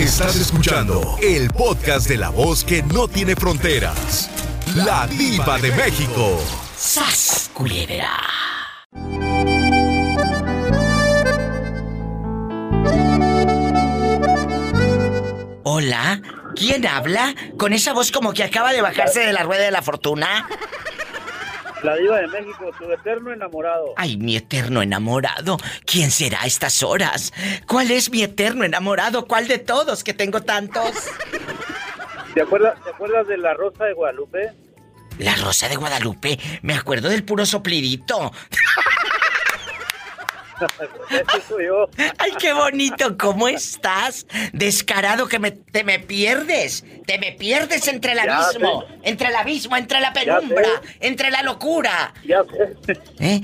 Estás escuchando el podcast de la voz que no tiene fronteras. La diva de México. ¡Sas, culebra! Hola, ¿quién habla? Con esa voz como que acaba de bajarse de la rueda de la fortuna. La diva de México, tu eterno enamorado. Ay, mi eterno enamorado. ¿Quién será a estas horas? ¿Cuál es mi eterno enamorado? ¿Cuál de todos que tengo tantos? ¿Te acuerdas, ¿Te acuerdas de la Rosa de Guadalupe? La Rosa de Guadalupe. Me acuerdo del puro soplidito. Ay, qué bonito, ¿cómo estás? Descarado que me, te me pierdes. Te me pierdes entre el abismo, entre el abismo, entre la penumbra, entre la locura. Ya sé. ¿Eh?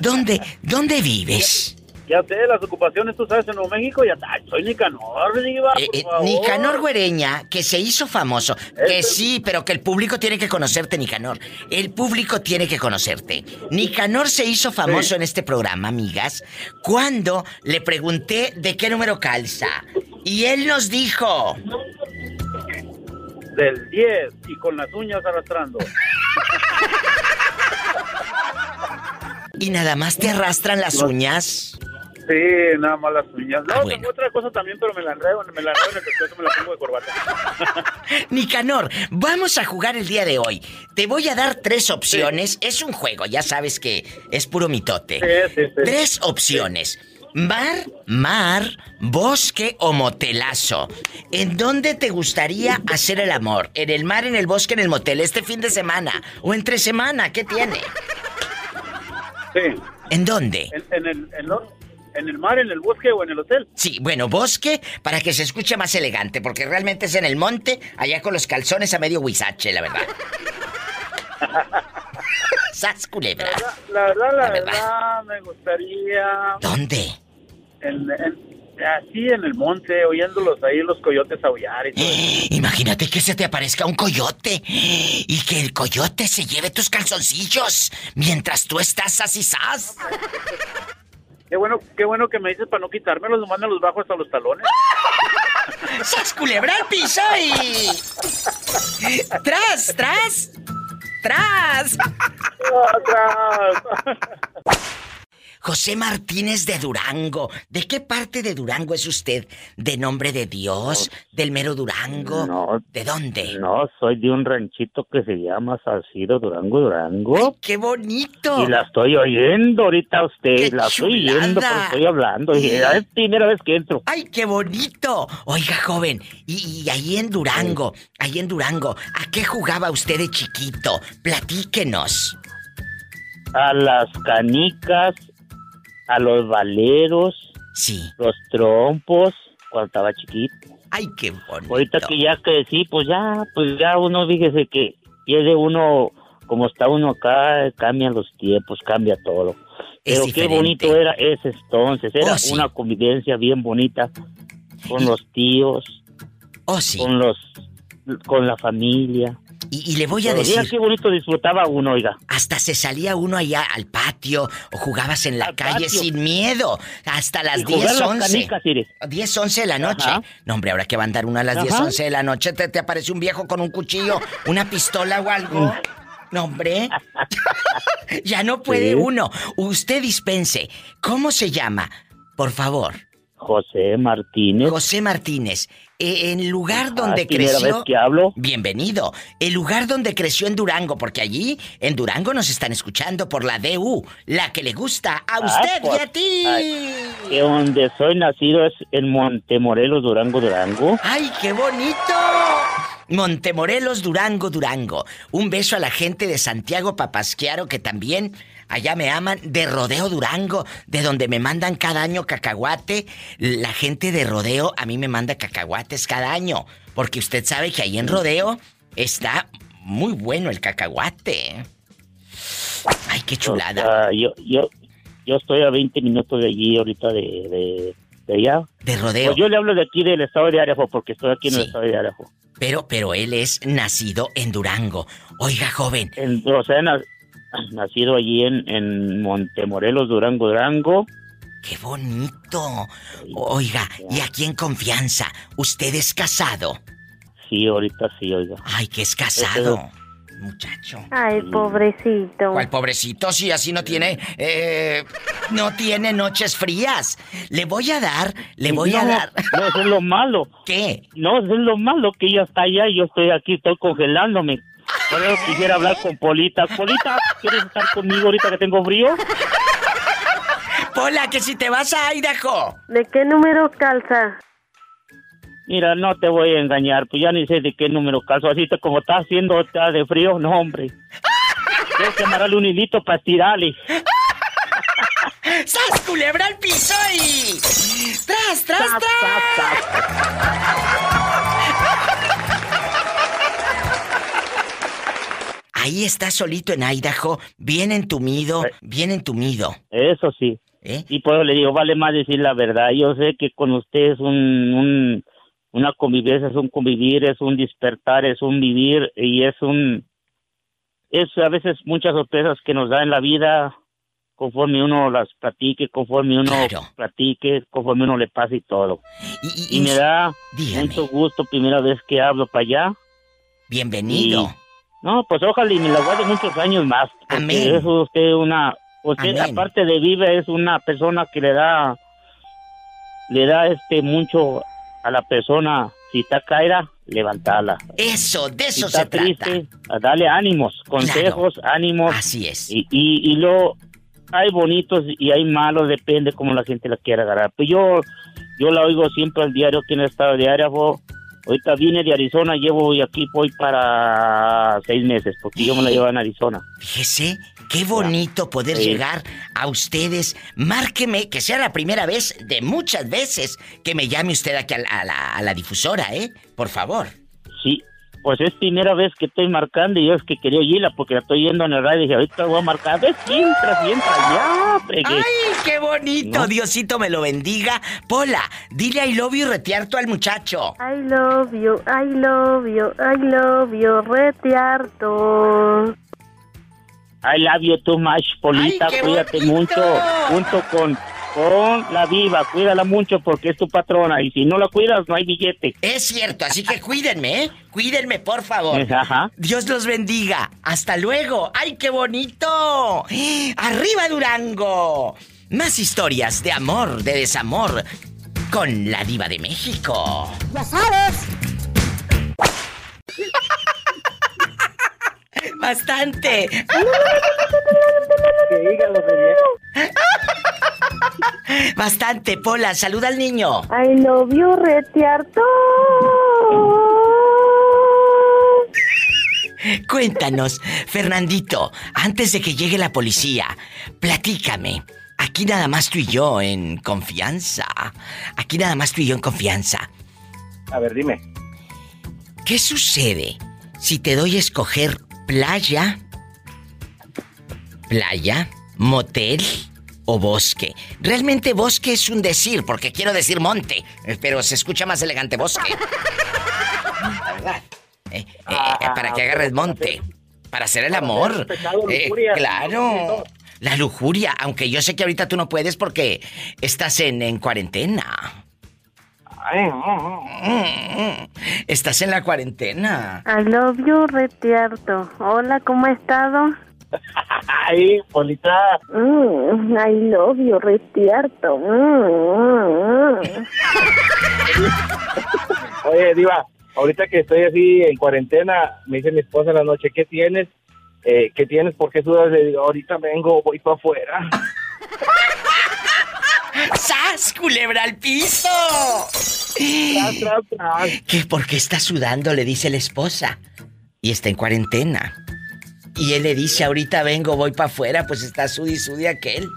¿Dónde, ¿Dónde vives? Ya sé, las ocupaciones, tú sabes, en Nuevo México, ya soy Nicanor, diva, eh, eh, Nicanor Güereña, que se hizo famoso. Que sí, pero que el público tiene que conocerte, Nicanor. El público tiene que conocerte. Nicanor se hizo famoso en este programa, amigas, cuando le pregunté de qué número calza. Y él nos dijo... Del 10 y con las uñas arrastrando. ¿Y nada más te arrastran las uñas? Sí, nada más las uñas. No, ah, tengo otra cosa también, pero me la enredo, me la enredo en el pescuezo, me la pongo de corbata. Nicanor, vamos a jugar el día de hoy. Te voy a dar tres opciones. Es un juego, ya sabes que es puro mitote. Sí, sí, sí. Tres opciones. Mar, mar, bosque o motelazo. ¿En dónde te gustaría hacer el amor? ¿En el mar, en el bosque, en el motel? ¿Este fin de semana? ¿O entre semana? ¿Qué tiene? Sí. ¿En dónde? En, el, en, ¿En el mar, en el bosque o en el hotel? Sí, bueno, bosque para que se escuche más elegante, porque realmente es en el monte, allá con los calzones a medio huizache, la verdad. ¡Sas culebra! La verdad, la, verdad, me gustaría... ¿Dónde? En, así en el monte, oyéndolos ahí los coyotes aullar y todo. Imagínate que se te aparezca un coyote y que el coyote se lleve tus calzoncillos mientras tú estás así, sas. Qué bueno, qué bueno que me dices para no quitármelos, nomás me los bajo hasta los talones. ¡Sas culebra al piso y... ¡Tras, tras! ¡Tras! ¡Tras! José Martínez de Durango. ¿De qué parte de Durango es usted? ¿De nombre de Dios? ¿Del mero Durango? No. ¿De dónde? No, soy de un ranchito que se llama Salcido Durango, Durango. ¡Qué bonito! Y la estoy oyendo ahorita a usted. la estoy oyendo porque estoy hablando. Y es primera vez que entro. ¡Ay, qué bonito! Oiga, joven, y, ahí en Durango, ahí en Durango, ¿a qué jugaba usted de chiquito? Platíquenos. A las canicas, a los valeros, sí. los trompos, cuando estaba chiquito. Ay, qué bonito. Ahorita que ya crecí, pues ya, pues ya uno, fíjese que pierde uno, como está uno acá, cambian los tiempos, cambia todo. Pero qué bonito era ese entonces, era oh, una convivencia bien bonita con los tíos, oh, sí. con los, con la familia. Y, le voy a decir. qué bonito disfrutaba uno, oiga. Hasta se salía uno allá al patio o jugabas en la calle sin miedo. Hasta las 10, 11. 10, 11 de la noche. No, hombre, ahora que va a andar una a las 10, 11 de la noche, te, aparece un viejo con un cuchillo, una pistola o algo. Mm. No, hombre. ya no puede uno. Usted dispense. ¿Cómo se llama? Por favor. José Martínez. José Martínez. Eh, en el lugar donde creció. Vez que hablo. Bienvenido. El lugar donde creció en Durango, porque allí en Durango nos están escuchando por la DU, la que le gusta a ah, usted y a pues, ti. que donde soy nacido es en Montemorelos, Durango, Durango. ¡Ay, qué bonito! Montemorelos, Durango, Durango. Un beso a la gente de Santiago Papasquiaro que también Allá me aman de Rodeo Durango, de donde me mandan cada año cacahuate. La gente de Rodeo a mí me manda cacahuates cada año, porque usted sabe que ahí en Rodeo está muy bueno el cacahuate. Ay, qué chulada. yo, yo, yo estoy a 20 minutos de allí ahorita de, de, allá. De rodeo. Pues yo le hablo de aquí del estado de Arajo porque estoy aquí en el estado de Arajo. Pero, pero él es nacido en Durango. Oiga, joven. En, o sea, nacido allí en, en Montemorelos, Durango, Durango. Qué bonito. Oiga, y aquí en confianza, ¿usted es casado? Sí, ahorita sí, oiga. Ay, que es casado. Muchacho. Ay, pobrecito. ¿Cuál pobrecito? Si así no tiene. Eh, no tiene noches frías. Le voy a dar, le voy a dar. No, eso es lo malo. ¿Qué? No, eso es lo malo, que ella está allá y yo estoy aquí, estoy congelándome. Por eso quisiera hablar con Polita. Polita, ¿quieres estar conmigo ahorita que tengo frío? Pola, que si te vas a Idaho. ¿De qué número calza? Mira, no te voy a engañar, pues ya ni sé de qué número calzo. Así te, como está haciendo está de frío, no, hombre. Tienes que amarrarle un hilito para tirarle. ¡Sas, culebra al piso y... ¡Tras, tras, tras! Ahí está solito en Idaho, bien entumido, eh. bien entumido. Eso sí. ¿Eh? Y pues le digo, vale más decir la verdad. Yo sé que con usted es un una convivencia, es un convivir, es un despertar, es un vivir y es un... Es a veces muchas sorpresas que nos da en la vida conforme uno las platique, conforme uno platique, conforme uno le pase y todo. Y, me da mucho gusto, primera vez que hablo para allá. Bienvenido. No, pues ojalá y me la guarde muchos años más. Porque es usted una... Usted, aparte de vive, es una persona que le da... Le da este mucho a la persona, si está caída, levantarla. Eso, de eso se triste, Dale ánimos, consejos, ánimos. Así es. Y, y, luego hay bonitos y hay malos, depende cómo la gente la quiera agarrar. Pues yo, yo la oigo siempre al diario, aquí en el estado diario. Ahorita vine de Arizona, llevo aquí voy para seis meses, porque yo me la llevo en Arizona. Fíjese, Qué bonito poder llegar a ustedes. Márqueme, que sea la primera vez de muchas veces que me llame usted aquí a la, difusora, ¿eh? Por favor. Sí, pues es primera vez que estoy marcando y yo es que quería oírla porque la estoy yendo en el radio y dije, ahorita voy a marcar. ¿Ves? Entra, entra, ya, ¡Ay, qué bonito! Diosito me lo bendiga. Pola, dile I love you retearto al muchacho. I love you, I love you, I love you, retearto. I love you too much, Polita. cuídate mucho. Junto con, con la viva. Cuídala mucho porque es tu patrona. Y si no la cuidas, no hay billete. Es cierto, así que cuídenme, ¿eh? Cuídenme, por favor. Ajá. Dios los bendiga. Hasta luego. ¡Ay, qué bonito! ¡Arriba, Durango! Más historias de amor, de desamor. Con la diva de México. Ya sabes. Bastante. Bastante, Pola, saluda al niño. Ay, lo vio retearto. Cuéntanos, Fernandito, antes de que llegue la policía, platícame. Aquí nada más tú y yo en confianza. Aquí nada más tú y yo en confianza. A ver, dime. ¿Qué sucede si te doy a escoger playa, playa, motel o bosque. Realmente bosque es un decir, porque quiero decir monte, pero se escucha más elegante bosque. verdad. Eh, eh, ah, para que agarres monte. Para hacer el amor. Eh, claro. La lujuria, aunque yo sé que ahorita tú no puedes porque estás en, en cuarentena. Estás en la cuarentena. I love you, retierto. Hola, ¿cómo has estado? Ay, Polita. Mm, I love you, retierto. Mm, mm, Oye, Diva, ahorita que estoy así en cuarentena, me dice mi esposa en la noche, ¿qué tienes? Eh, ¿Qué tienes? ¿Por qué sudas? Le digo, ahorita vengo, voy para afuera. ¡Sas, culebra al piso! ¿Qué? ¿Por qué está sudando? Le dice la esposa. Y está en cuarentena. Y él le dice, ahorita vengo, voy para afuera, pues está sudi sudi aquel.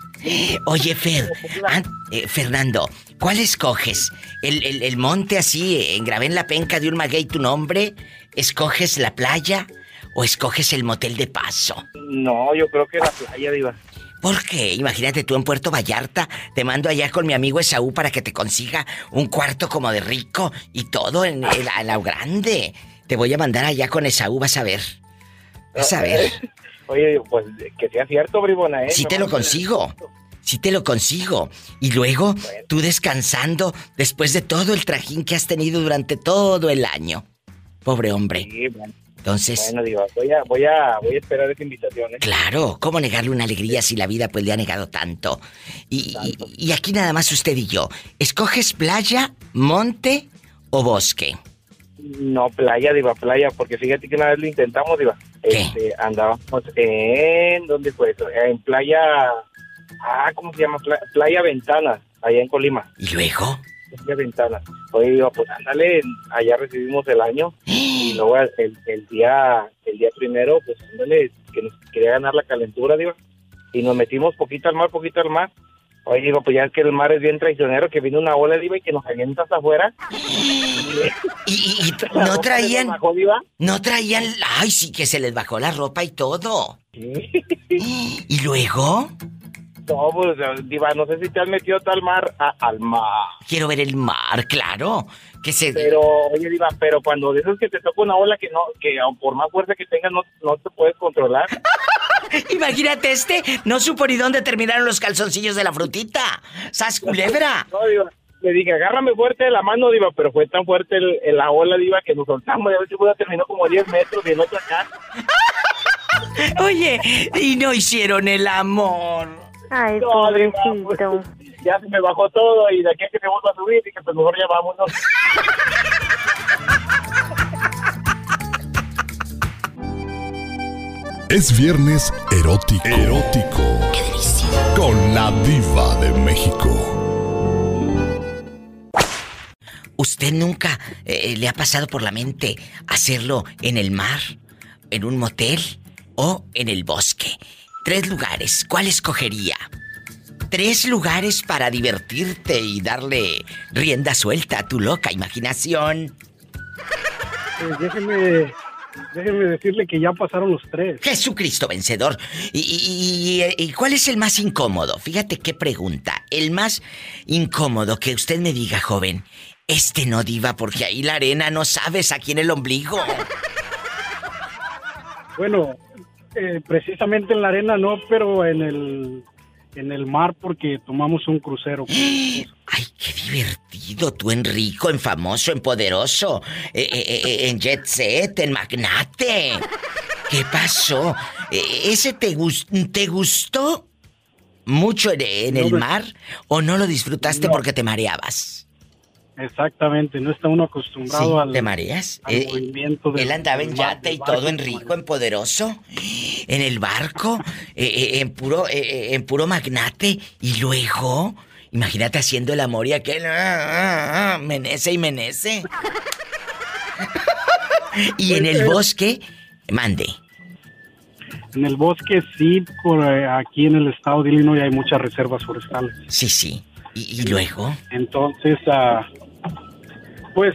Oye, Fer, eh, Fernando, ¿cuál escoges? ¿El, monte así, grabé en la penca de un maguey tu nombre? ¿Escoges la playa o escoges el motel de paso? No, yo creo que la playa, Diva. ¿Por qué? Imagínate tú en Puerto Vallarta, te mando allá con mi amigo Esaú para que te consiga un cuarto como de rico y todo en, la grande. Te voy a mandar allá con Esaú, vas a ver. Vas a ver. Oye, pues que sea cierto, bribona, ¿eh? Sí te lo consigo. sí te lo consigo. Y luego tú descansando después de todo el trajín que has tenido durante todo el año. Pobre hombre. Sí, bueno. Entonces. Bueno, digo, voy a, voy a, voy a esperar esa invitación. ¿eh? Claro, ¿cómo negarle una alegría si la vida pues le ha negado tanto? Y, y, aquí nada más usted y yo. ¿Escoges playa, monte o bosque? No, playa, Diva, playa, porque fíjate que una vez lo intentamos, Diva. ¿Qué? Este, andábamos en. ¿Dónde fue eso? En playa. Ah, ¿cómo se llama? Playa, Ventana, allá en Colima. ¿Y luego? Playa Ventana. Oye, Diva, pues ándale, allá recibimos el año. Y luego el, el, día el día primero, pues ándale, que nos quería ganar la calentura, Diva. Y nos metimos poquito al mar, poquito al mar. Oye, digo, pues ya es que el mar es bien traicionero, que vino una ola, diva, y que nos avienta hasta afuera. y, no traían... no traían... Ay, sí, que se les bajó la ropa y todo. ¿Y luego? No, pues, diva, no sé si te has metido al mar, al mar. Quiero ver el mar, claro. Que se... Pero, oye, diva, pero cuando dices que te toca una ola que no, que por más fuerza que tengas no, no te puedes controlar. Imagínate este, no supo ni dónde terminaron los calzoncillos de la frutita. ¡Sas culebra! No, diva. Le dije, agárrame fuerte de la mano, Diva, pero fue tan fuerte el, la ola, Diva, que nos soltamos. Y a si terminó como 10 metros y en otra acá. Oye, y no hicieron el amor. Ay, no, pues, ya se me bajó todo y de aquí a que se vuelva a subir, y que pues mejor ya vámonos. Es viernes erótico. Erótico. Con la diva de México. ¿Usted nunca eh, le ha pasado por la mente hacerlo en el mar, en un motel o en el bosque? Tres lugares. ¿Cuál escogería? Tres lugares para divertirte y darle rienda suelta a tu loca imaginación. Pues déjeme Déjeme decirle que ya pasaron los tres. Jesucristo vencedor. ¿Y, cuál es el más incómodo? Fíjate qué pregunta. El más incómodo que usted me diga, joven. Este no diva porque ahí la arena no sabes aquí en el ombligo. Bueno, eh, precisamente en la arena no, pero en el en el mar porque tomamos un crucero. ¡Ay, qué divertido! Tú en rico, en famoso, en poderoso, eh, eh, eh, en jet set, en magnate. ¿Qué pasó? ¿Ese te, te gustó mucho en, el mar o no lo disfrutaste porque te mareabas? Exactamente, no está uno acostumbrado al, ¿Te mareas? movimiento Él andaba en yate y todo en rico, en poderoso, en el barco, en puro en puro magnate y luego, imagínate haciendo el amor y aquel ah, ah, ah, menece y menece. y en el bosque, mande. En el bosque sí, por eh, aquí en el estado de Illinois hay muchas reservas forestales. Sí, sí. ¿Y, luego? Entonces, pues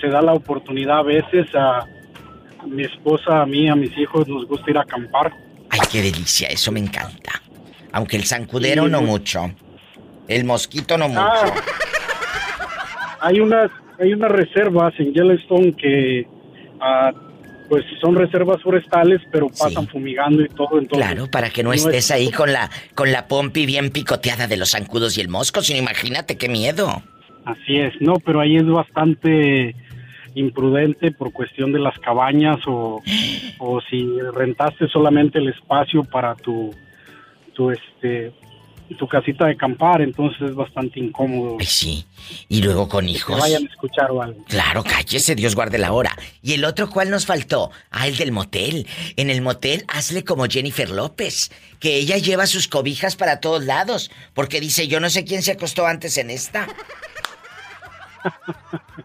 se da la oportunidad a veces a mi esposa, a mí, a mis hijos nos gusta ir a acampar. Ay, qué delicia, eso me encanta. Aunque el zancudero no mucho. El mosquito no ah. mucho. hay unas hay unas reservas en Yellowstone que ah, pues son reservas forestales, pero pasan fumigando y todo. Entonces, claro, para que no, estés ahí con la con la pompi bien picoteada de los zancudos y el mosco, sino imagínate qué miedo. Así es, no, pero ahí es bastante imprudente por cuestión de las cabañas o, o si rentaste solamente el espacio para tu, tu este tu casita de acampar, entonces es bastante incómodo. Ay, sí. Y luego con hijos. vayan a escuchar o algo. Claro, cállese, Dios guarde la hora. ¿Y el otro cuál nos faltó? Ah, el del motel. En el motel hazle como Jennifer López, que ella lleva sus cobijas para todos lados, porque dice, yo no sé quién se acostó antes en esta.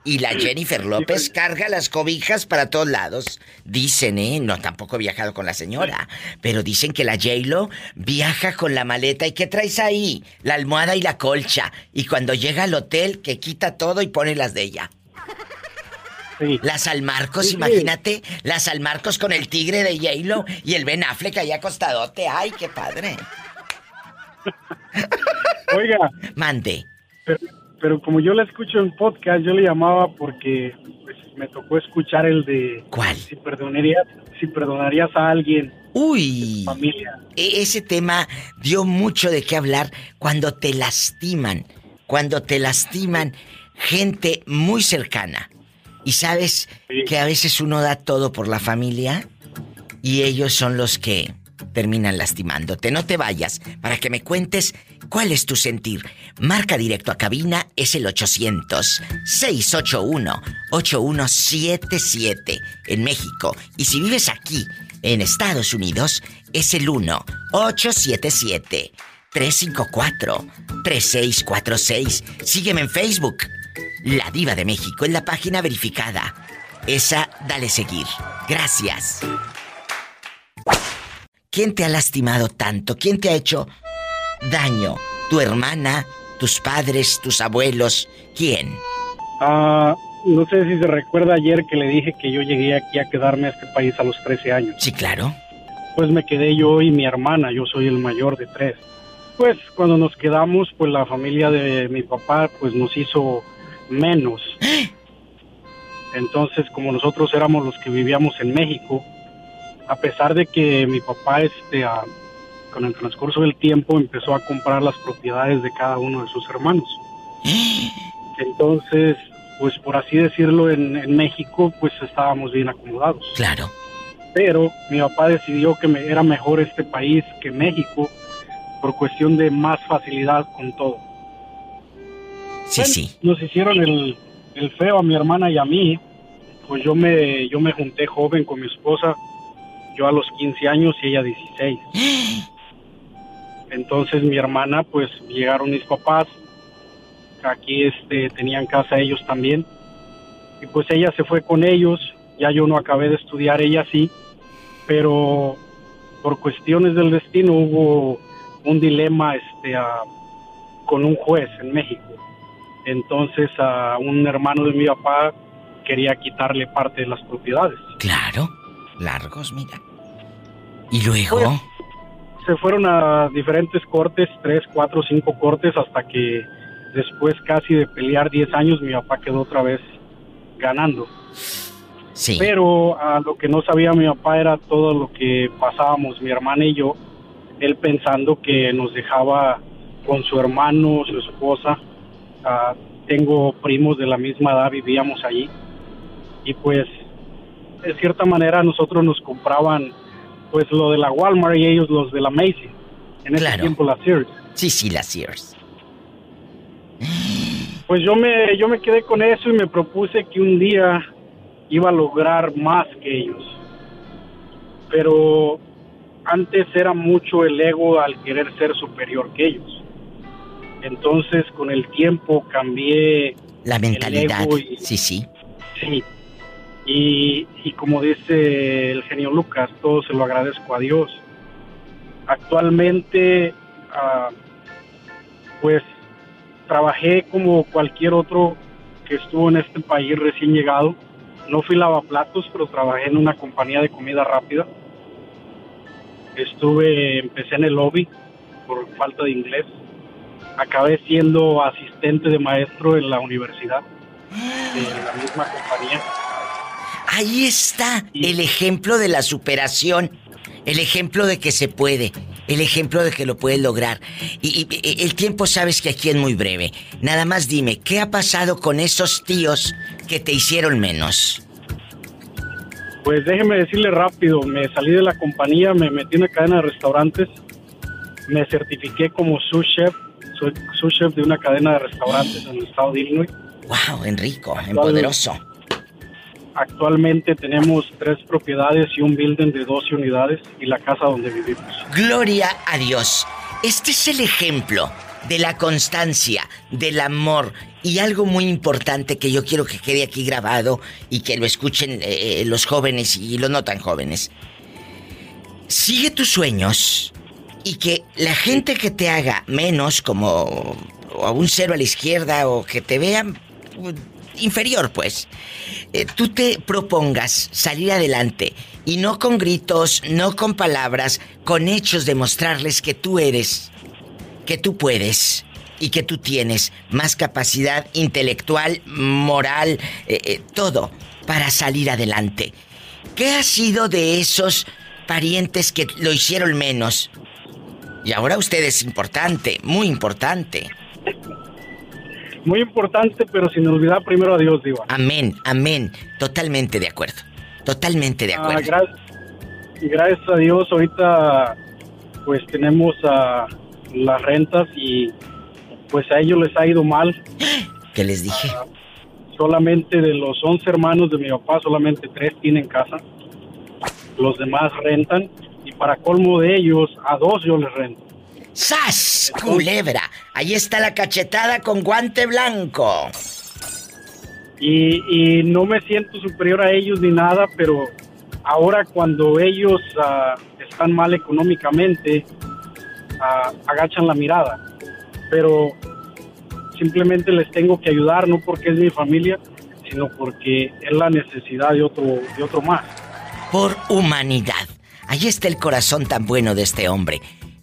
Y la Jennifer López carga las cobijas para todos lados. Dicen, ¿eh? No, tampoco he viajado con la señora. Pero dicen que la J-Lo viaja con la maleta. ¿Y qué traes ahí? La almohada y la colcha. Y cuando llega al hotel, que quita todo y pone las de ella. Las Almarcos, imagínate. Las Almarcos con el tigre de J-Lo y el Ben Affleck allá acostadote. ¡Ay, qué padre! Oiga. Mande pero como yo la escucho en podcast, yo le llamaba porque pues, me tocó escuchar el de... ¿Cuál? Si perdonarías, si perdonarías a alguien Uy. Familia. E, ese tema dio mucho de qué hablar cuando te lastiman. Cuando te lastiman gente muy cercana. Y sabes que a veces uno da todo por la familia y ellos son los que terminan lastimándote. No te vayas para que me cuentes cuál es tu sentir. Marca directo a cabina es el 800-681-8177 en México. Y si vives aquí, en Estados Unidos, es el 1-877-354-3646. Sígueme en Facebook. La Diva de México en la página verificada. Esa, dale seguir. Gracias. ¿Quién te ha lastimado tanto? ¿Quién te ha hecho daño? ¿Tu hermana? ¿Tus padres? ¿Tus abuelos? ¿Quién? Ah, no sé si se recuerda ayer que le dije que yo llegué aquí a quedarme a este país a los 13 años. Sí, claro. Pues me quedé yo y mi hermana, yo soy el mayor de tres. Pues cuando nos quedamos, pues la familia de mi papá pues nos hizo menos. Entonces, como nosotros éramos los que vivíamos en México, a pesar de que mi papá, este, con el transcurso del tiempo, empezó a comprar las propiedades de cada uno de sus hermanos. Entonces, pues por así decirlo, en, en México, pues estábamos bien acomodados. Claro. Pero mi papá decidió que me, era mejor este país que México por cuestión de más facilidad con todo. Sí, sí. Nos hicieron el, feo a mi hermana y a mí. Pues yo me, yo me junté joven con mi esposa, yo a los 15 años y ella 16. Entonces mi hermana, pues llegaron mis papás, aquí este, tenían casa ellos también, y pues ella se fue con ellos, ya yo no acabé de estudiar, ella sí, pero por cuestiones del destino hubo un dilema este, con un juez en México entonces a un hermano de mi papá quería quitarle parte de las propiedades. Claro, largos, mira. ¿Y luego? Pues, se fueron a diferentes cortes, tres, cuatro, cinco cortes, hasta que después casi de pelear diez años mi papá quedó otra vez ganando. Sí. Pero a lo que no sabía mi papá era todo lo que pasábamos mi hermana y yo, él pensando que nos dejaba con su hermano, su esposa, Ah, tengo primos de la misma edad, vivíamos allí. Y pues, de cierta manera, nosotros nos compraban pues lo de la Walmart y ellos los de la Macy. En ese tiempo la Sears. Sí, sí, la Sears. Pues yo me, yo me quedé con eso y me propuse que un día iba a lograr más que ellos. Pero antes era mucho el ego al querer ser superior que ellos. Entonces, con el tiempo cambié. La mentalidad. sí, sí. Sí. Y, como dice el genio Lucas, todo se lo agradezco a Dios. Actualmente, ah, pues trabajé como cualquier otro que estuvo en este país recién llegado. No fui lavaplatos, pero trabajé en una compañía de comida rápida. Estuve, empecé en el lobby por falta de inglés acabé siendo asistente de maestro en la universidad, en la misma compañía. Ahí está el ejemplo de la superación, el ejemplo de que se puede, el ejemplo de que lo puedes lograr. Y, el tiempo sabes que aquí es muy breve. Nada más dime, ¿qué ha pasado con esos tíos que te hicieron menos? Pues déjeme decirle rápido, me salí de la compañía, me metí en una cadena de restaurantes, me certifiqué como sous chef soy sous chef de una cadena de restaurantes en el estado de Illinois. ¡Wow! Enrico, poderoso. Actualmente tenemos tres propiedades y un building de 12 unidades y la casa donde vivimos. Gloria a Dios. Este es el ejemplo de la constancia, del amor y algo muy importante que yo quiero que quede aquí grabado y que lo escuchen eh, los jóvenes y los no tan jóvenes. Sigue tus sueños, y que la gente que te haga menos, como a un cero a la izquierda o que te vean inferior, pues, eh, tú te propongas salir adelante y no con gritos, no con palabras, con hechos demostrarles que tú eres, que tú puedes y que tú tienes más capacidad intelectual, moral, eh, eh, todo para salir adelante. ¿Qué ha sido de esos parientes que lo hicieron menos. Y ahora usted es importante, muy importante. Muy importante, pero sin olvidar primero a Dios, digo. Amén, amén. Totalmente de acuerdo. Totalmente de ah, acuerdo. gracias, gracias a Dios, ahorita pues tenemos a las rentas y pues a ellos les ha ido mal. ¿Qué les dije? Ah, solamente de los 11 hermanos de mi papá, solamente tres tienen casa. Los demás rentan y para colmo de ellos, a dos yo les rento. ¡Sas! Culebra. Ahí está la cachetada con guante blanco. Y, no me siento superior a ellos ni nada, pero ahora cuando ellos ah, están mal económicamente, ah, agachan la mirada. Pero simplemente les tengo que ayudar, no porque es mi familia, sino porque es la necesidad de otro, de otro más. Por humanidad. Ahí está el corazón tan bueno de este hombre.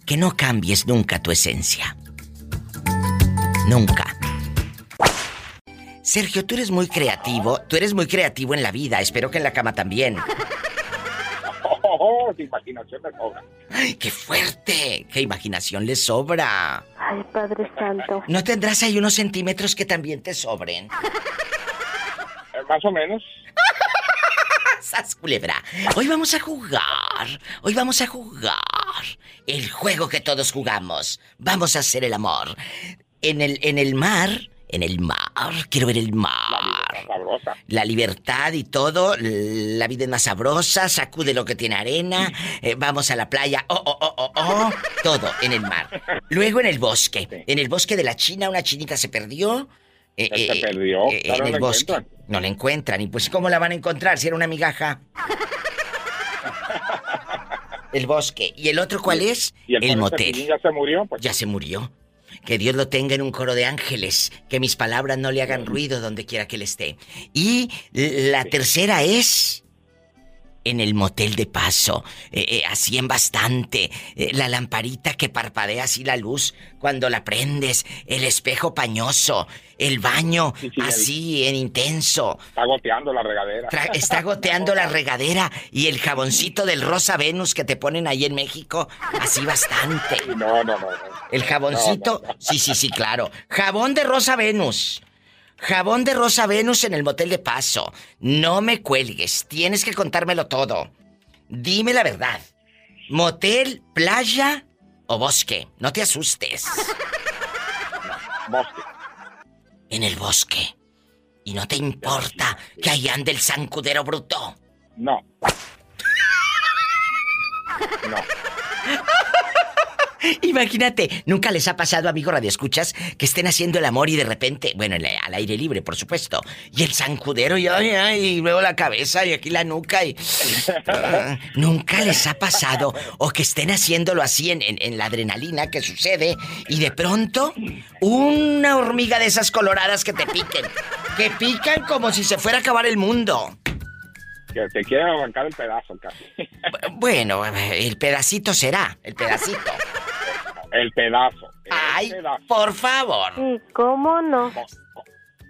Que no cambies nunca tu esencia. Nunca. Sergio, tú eres muy creativo. Tú eres muy creativo en la vida. Espero que en la cama también. Oh, imaginación le sobra. ¡Ay, qué fuerte! ¡Qué imaginación le sobra! Ay, Padre Santo. ¿No tendrás ahí unos centímetros que también te sobren? Eh, más o menos. ¡Sas culebra! Hoy vamos a jugar. Hoy vamos a jugar. El juego que todos jugamos. Vamos a hacer el amor. En el, en el mar en el mar. Quiero ver el mar. La, la libertad y todo. La vida es más sabrosa. Sacude lo que tiene arena. Eh, vamos a la playa. Oh, oh, oh, oh, oh. Todo en el mar. Luego en el bosque. En el bosque de la China, una chinita se perdió. Eh, se eh, en el bosque. No la encuentran. ¿Y pues cómo la van a encontrar si era una migaja? el bosque. ¿Y el otro cuál es? el, motel. ¿Ya se murió? Pues. Ya se murió. Que Dios lo tenga en un coro de ángeles. Que mis palabras no le hagan ruido donde quiera que él esté. Y la tercera es en el motel de paso, eh, eh, así en bastante, eh, la lamparita que parpadea así la luz cuando la prendes, el espejo pañoso, el baño así en intenso. Está goteando la regadera. está goteando la regadera y el jaboncito del Rosa Venus que te ponen ahí en México, así bastante. No, no, no. El jaboncito, sí, sí, sí, claro. Jabón de Rosa Venus. Jabón de Rosa Venus en el motel de paso. No me cuelgues, tienes que contármelo todo. Dime la verdad. ¿Motel, playa o bosque? No te asustes. Bosque. En el bosque. ¿Y no te importa que ahí ande el zancudero bruto? No. No. Imagínate, nunca les ha pasado, amigo escuchas que estén haciendo el amor y de repente, bueno, al aire libre, por supuesto, y el zancudero y, y luego la cabeza y aquí la nuca y... nunca les ha pasado, o que estén haciéndolo así en, en, la adrenalina que sucede, y de pronto, una hormiga de esas coloradas que te piquen, que pican como si se fuera a acabar el mundo. Que te quieren arrancar el pedazo casi. Bueno, el pedacito será, el pedacito. El pedazo. Ay, por favor. Sí, ¿cómo no?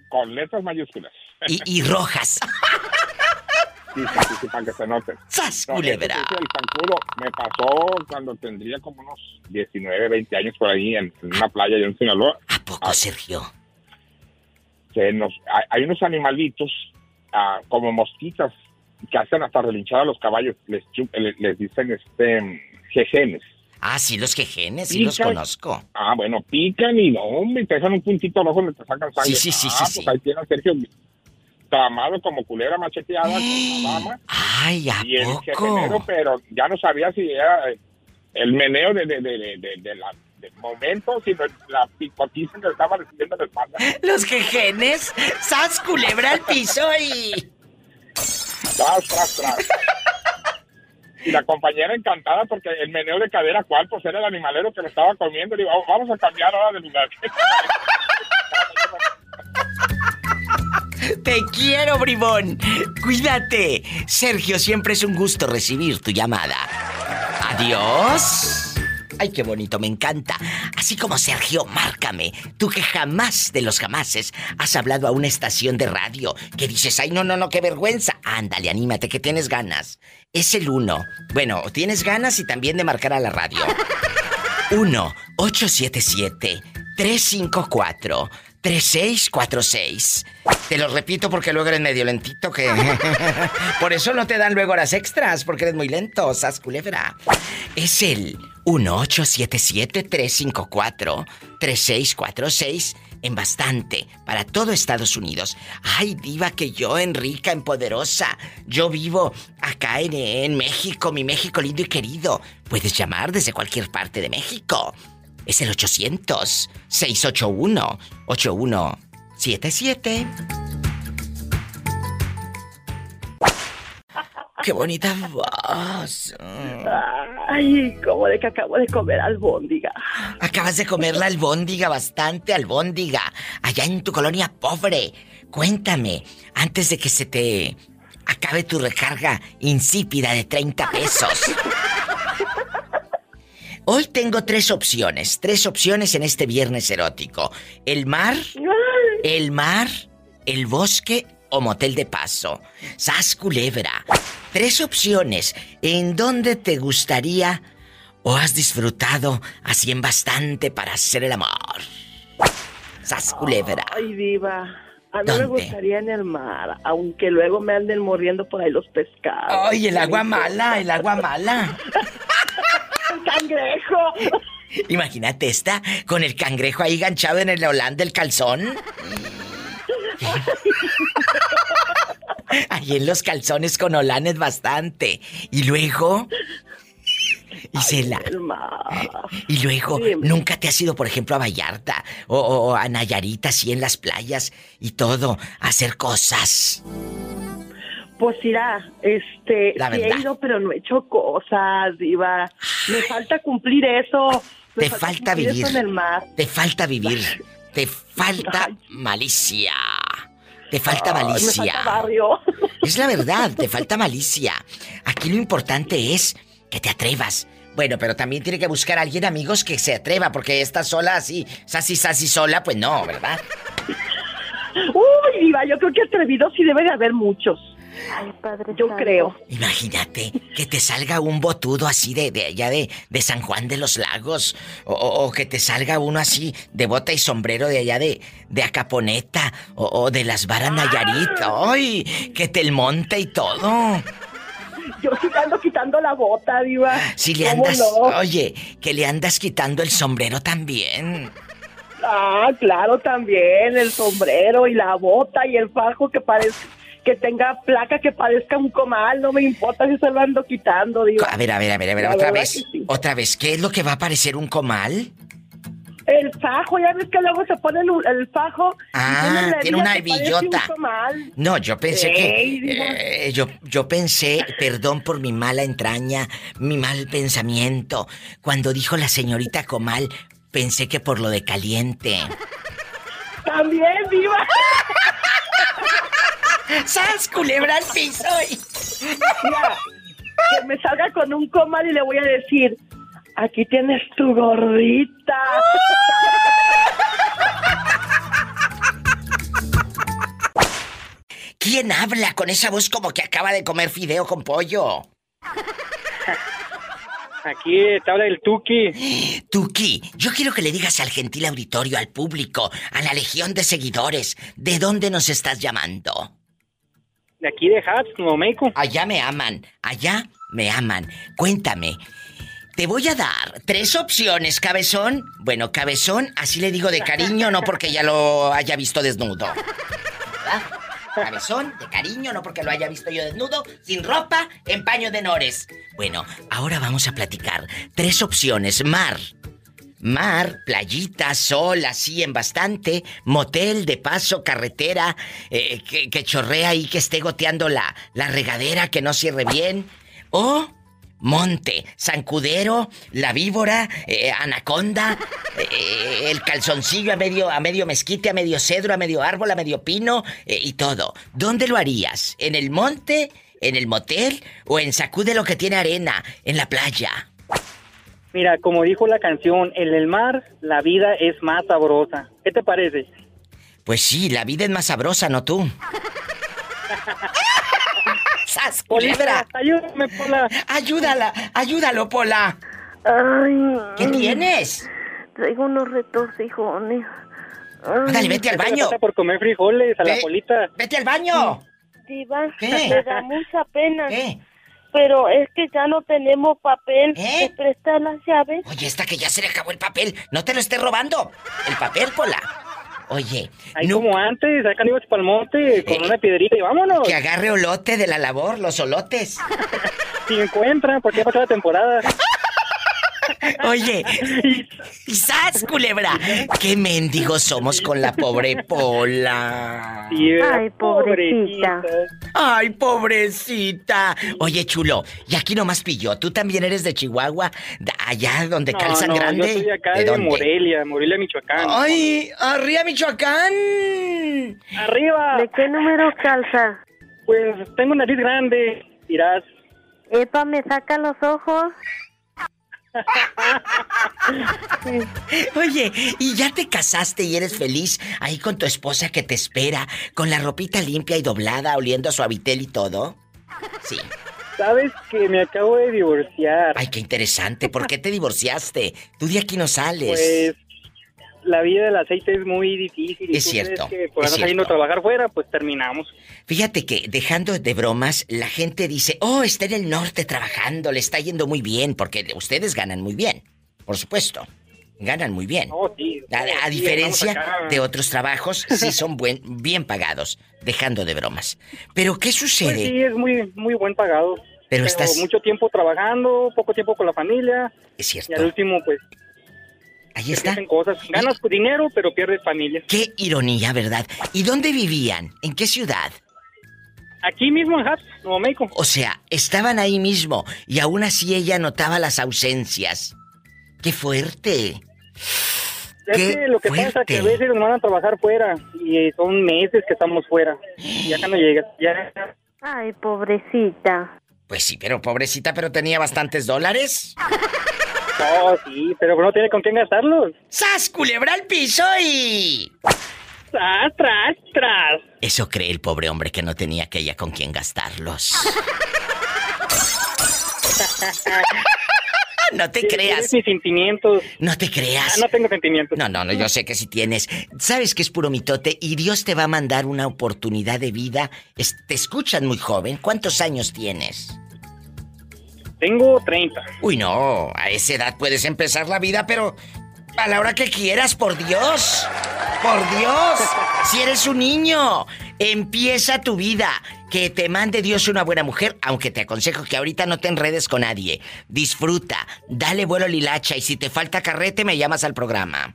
Con, letras mayúsculas. Y, rojas. Sí, sí, sí, para que se noten. ¡Sas, culebra! el zancudo me pasó cuando tendría como unos 19, 20 años por ahí en, una playa en Sinaloa. ¿A poco, ah, Sergio? Se nos, hay, unos animalitos ah, como mosquitas que hacen hasta relinchar a los caballos. Les, les, dicen este jejenes. Ah, sí, los quejenes, sí los conozco. Ah, bueno, pican y no, hombre, te dejan un puntito abajo donde te sacan sangre. Sí, sí, sí, ah, sí. Pues ahí tiene a Sergio tamado como culera macheteada con Ay, ¿a Y el quejenero, pero ya no sabía si era el meneo de, de, de, de, la del momento, sino la picotiza que estaba recibiendo en el espalda. Los quejenes, sas culebra al piso y... Tras, tras, tras. Y la compañera encantada porque el meneo de cadera, ¿cuál? Pues era el animalero que lo estaba comiendo. Le digo, vamos a cambiar ahora de lugar. Te quiero, bribón. Cuídate. Sergio, siempre es un gusto recibir tu llamada. Adiós. Ay, qué bonito, me encanta. Así como Sergio, márcame. Tú que jamás de los jamases has hablado a una estación de radio que dices, ay, no, no, no, qué vergüenza. Ándale, anímate, que tienes ganas. Es el uno. Bueno, tienes ganas y también de marcar a la radio. 1-877-354. 3646. Te lo repito porque luego eres medio lentito que... Por eso no te dan luego horas extras, porque eres muy lento, sas culebra. Es el 1877-354-3646 en bastante para todo Estados Unidos. Ay, diva que yo, en rica, en poderosa. Yo vivo acá en, en México, mi México lindo y querido. Puedes llamar desde cualquier parte de México. Es el 800-681-8177. ¡Qué bonita voz! Ay, como de que acabo de comer albóndiga. Acabas de comer la albóndiga, bastante albóndiga, allá en tu colonia pobre. Cuéntame, antes de que se te acabe tu recarga insípida de 30 pesos. Hoy tengo tres opciones, tres opciones en este viernes erótico. El mar, el mar, el bosque o motel de paso. Sas culebra. Tres opciones. ¿En dónde te gustaría o has disfrutado así en bastante para hacer el amor? Sas culebra. Ay, diva. A mí me gustaría en el mar, aunque luego me anden muriendo por ahí los pescados. Ay, el agua mala, el agua mala. el cangrejo. Imagínate esta con el cangrejo ahí ganchado en el holán del calzón. Ahí en los calzones con holanes bastante. Y luego. Y se la... Y luego, ¿nunca te has ido, por ejemplo, a Vallarta o, a Nayarita, así en las playas y todo, a hacer cosas? Pues irá, este, he ido, pero no he hecho cosas, Diva. Me falta cumplir eso. te falta, vivir. Te falta vivir. Te falta malicia. Te falta malicia. Es la verdad, te falta malicia. Aquí lo importante es que te atrevas. Bueno, pero también tiene que buscar a alguien, amigos, que se atreva, porque esta sola así, sasi, sasi sola, pues no, ¿verdad? Uy, Diva, yo creo que atrevidos sí debe de haber muchos. Ay, padre. Yo creo. Imagínate que te salga un botudo así de, de allá de, de San Juan de los Lagos. O, que te salga uno así de bota y sombrero de allá de, de Acaponeta. O, de las varas Nayarit. ¡Ay! Que te el monte y todo. Yo sí ando quitando la bota, Diva. Si le andas. Oye, que le andas quitando el sombrero también. Ah, claro, también. El sombrero y la bota y el fajo que parece que tenga placa que parezca un comal, no me importa si se lo ando quitando, digo. A ver, a ver, a ver, a ver, otra vez. Otra vez, ¿qué es lo que va a parecer un comal? El fajo, ya ves que luego se pone el, fajo. Ah, tiene, una hebillota. No, yo pensé que. Eh, yo, yo pensé, perdón por mi mala entraña, mi mal pensamiento. Cuando dijo la señorita Comal, pensé que por lo de caliente. También. ¡Sas, culebra al piso! Mira, que me salga con un comal y le voy a decir, aquí tienes tu gordita. ¿Quién habla con esa voz como que acaba de comer fideo con pollo? Aquí te habla el Tuki. Tuki, yo quiero que le digas al gentil auditorio, al público, a la legión de seguidores, ¿de dónde nos estás llamando? De aquí de Hats, Nuevo México. Allá me aman, allá me aman. Cuéntame, te voy a dar tres opciones, cabezón. Bueno, cabezón, así le digo de cariño, no porque ya lo haya visto desnudo. ¿Verdad? Cabezón, de cariño, no porque lo haya visto yo desnudo, sin ropa, en paño de nores. Bueno, ahora vamos a platicar. Tres opciones. Mar, Mar, playita, sol, así en bastante, motel de paso, carretera, eh, que, chorrea y que esté goteando la, la regadera, que no cierre bien. O monte, zancudero, la víbora, eh, anaconda, eh, el calzoncillo a medio, a medio mezquite, a medio cedro, a medio árbol, a medio pino y todo. ¿Dónde lo harías? ¿En el monte? ¿En el motel? ¿O en sacude lo que tiene arena? ¿En la playa? Mira, como dijo la canción, en el mar la vida es más sabrosa. ¿Qué te parece? Pues sí, la vida es más sabrosa, ¿no tú? ¡Sas, ¡Ayúdame, Pola! ¡Ayúdala! ¡Ayúdalo, Pola! Ay. ¿Qué tienes? Traigo unos retorcijones. Dale, vete al baño. por comer frijoles a la polita. ¡Vete al baño! Diva, me da mucha pena. ¿Qué? Pero es que ya no tenemos papel. ¿Eh? ¿Me prestas las llaves? Oye, esta que ya se le acabó el papel. No te lo esté robando. El papel, Pola. Oye. Ahí como antes, sacan ibas para el monte con eh, una piedrita y vámonos. Que agarre olote de la labor, los olotes. si encuentran, porque ha pasado la temporada. Oye, quizás, culebra, qué mendigos somos con la pobre Pola. Ay, pobrecita. Ay, pobrecita. Oye, chulo, y aquí nomás pillo, tú también eres de Chihuahua, allá donde calzan grande. Yo soy acá de, Morelia, Morelia, Michoacán. Ay, arriba Michoacán. Arriba. ¿De qué número calza? Pues tengo nariz grande, dirás. Epa, me saca los ojos. Oye, ¿y ya te casaste y eres feliz ahí con tu esposa que te espera, con la ropita limpia y doblada, oliendo a su habitel y todo? Sí. Sabes que me acabo de divorciar. Ay, qué interesante. ¿Por qué te divorciaste? Tú de aquí no sales. Pues la vida del aceite es muy difícil. Es cierto. Que por no a trabajar fuera, pues terminamos. Fíjate que, dejando de bromas, la gente dice, oh, está en el norte trabajando, le está yendo muy bien, porque ustedes ganan muy bien, por supuesto. Ganan muy bien. Oh, sí, a, diferencia de otros trabajos, sí son buen, bien pagados, dejando de bromas. Pero, ¿qué sucede? Pues sí, es muy, muy buen pagado. Pero, estás... mucho tiempo trabajando, poco tiempo con la familia. Es cierto. Y al último, pues, Ahí está. Cosas. Ganas dinero, pero pierdes familia. Qué ironía, ¿verdad? ¿Y dónde vivían? ¿En qué ciudad? Aquí mismo en Hatt, Nuevo México. O sea, estaban ahí mismo y aún así ella notaba las ausencias. ¡Qué fuerte! Es que lo que pasa es que a veces nos van a trabajar fuera y son meses que estamos fuera. Y acá no llegas. Ya... Ay, pobrecita. Pues sí, pero pobrecita, pero tenía bastantes dólares. No, sí, pero no tiene con quién gastarlos. ¡Sas, culebra al piso y... ¡Tras, tras, tras! Eso cree el pobre hombre que no tenía aquella con quién gastarlos. no te creas. mis sentimientos. No te creas. Ah, no tengo sentimientos. No, no, no, yo sé que sí tienes. Sabes que es puro mitote y Dios te va a mandar una oportunidad de vida. te escuchan muy joven. ¿Cuántos años tienes? Tengo 30. Uy, no, a esa edad puedes empezar la vida, pero a la hora que quieras, por Dios. Por Dios. Si eres un niño, empieza tu vida. Que te mande Dios una buena mujer, aunque te aconsejo que ahorita no te enredes con nadie. Disfruta, dale vuelo lilacha y si te falta carrete me llamas al programa.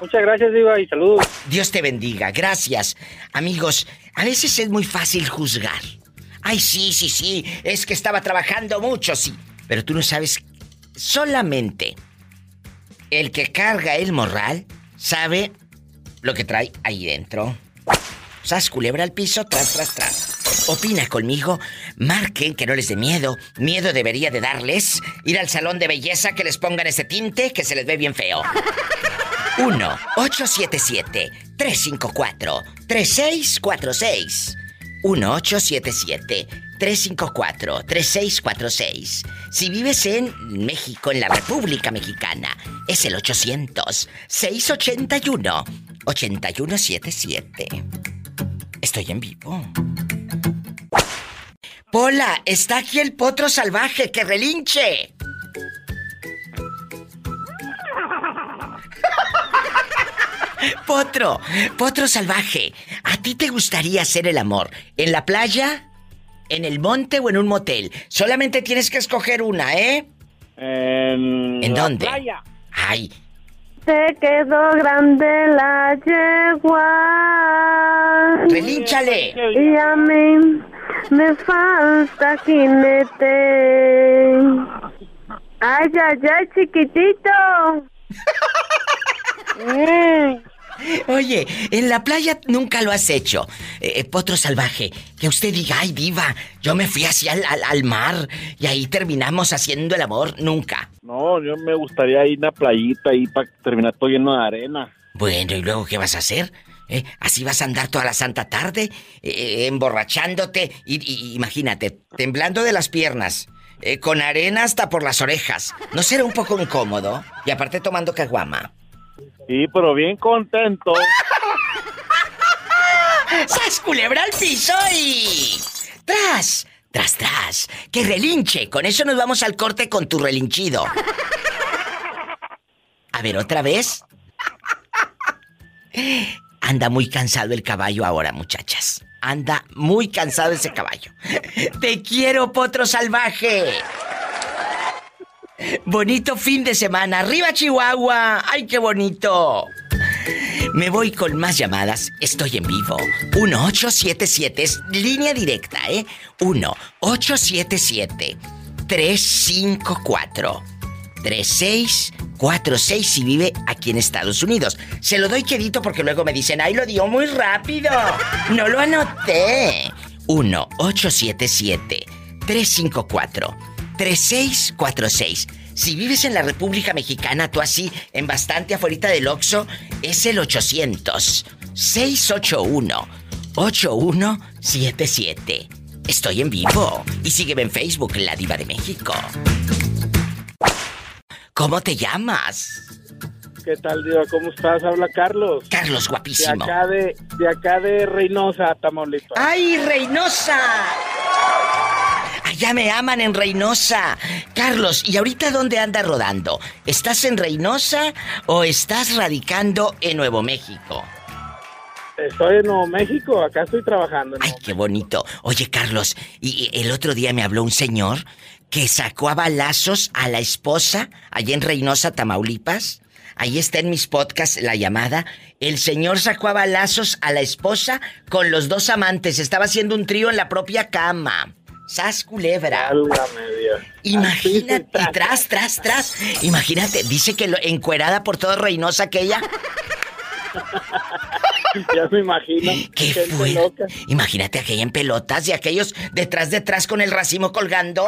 Muchas gracias, Diva, y saludos. Dios te bendiga, gracias. Amigos, a veces es muy fácil juzgar. Ay, sí, sí, sí, es que estaba trabajando mucho, sí. Pero tú no sabes, solamente el que carga el morral sabe lo que trae ahí dentro. Sas culebra al piso, tras, tras, tras. Opina conmigo, marquen que no les dé miedo. Miedo debería de darles ir al salón de belleza que les pongan ese tinte que se les ve bien feo. 1-877-354-3646. 1877-354-3646. Si vives en México, en la República Mexicana, es el 800-681-8177. Estoy en vivo. Pola, está aquí el potro salvaje que relinche. Potro, potro salvaje, ¿a ti te gustaría hacer el amor en la playa, en el monte o en un motel? Solamente tienes que escoger una, ¿eh? En, ¿En dónde? Playa. Ay. Se quedó grande la yegua. Relínchale. Y a mí me falta jinete. Ay, ay, ay, chiquitito. Oye, en la playa nunca lo has hecho. Eh, eh, potro salvaje, que usted diga, ay, diva, yo me fui hacia al, al, mar y ahí terminamos haciendo el amor. Nunca. No, yo me gustaría ir a una playita ahí para terminar todo lleno de arena. Bueno, ¿y luego qué vas a hacer? ¿Eh? Así vas a andar toda la santa tarde, emborrachándote y, imagínate, temblando de las piernas, con arena hasta por las orejas. ¿No será un poco incómodo? Y aparte tomando caguama. Sí, pero bien contento. ¡Sas culebra al piso y... ¡Tras! ¡Tras, tras! ¡Que relinche! Con eso nos vamos al corte con tu relinchido. A ver, ¿otra vez? Anda muy cansado el caballo ahora, muchachas. Anda muy cansado ese caballo. ¡Te quiero, potro salvaje! Bonito fin de semana. ¡Arriba, Chihuahua! ¡Ay, qué bonito! Me voy con más llamadas. Estoy en vivo. 1877 es línea directa, ¿eh? 1877 354 3646 si vive aquí en Estados Unidos. Se lo doy quedito porque luego me dicen, ¡ay, lo dio muy rápido! No lo anoté. 1877 354 3646. Si vives en la República Mexicana, tú así, en bastante afuera del Oxxo, es el 800 681 8177. Estoy en vivo y sígueme en Facebook, La Diva de México. ¿Cómo te llamas? ¿Qué tal, Diva? ¿Cómo estás? Habla Carlos. Carlos, guapísimo. De acá de, de, acá de Reynosa, Tamaulipas. ¡Ay, Reynosa! Ya me aman en Reynosa. Carlos, ¿y ahorita dónde anda rodando? ¿Estás en Reynosa o estás radicando en Nuevo México? Estoy en Nuevo México, acá estoy trabajando. Ay, qué bonito. Oye, Carlos, y el otro día me habló un señor que sacó a balazos a la esposa allá en Reynosa, Tamaulipas. Ahí está en mis podcasts la llamada. El señor sacó a balazos a la esposa con los dos amantes. Estaba haciendo un trío en la propia cama. Sas culebra. Imagínate, tras, tras, tras. Imagínate, dice que lo, encuerada por todo Reynosa aquella. ya me imagino. ¿Qué fue? Imagínate aquella en pelotas y aquellos detrás, detrás con el racimo colgando.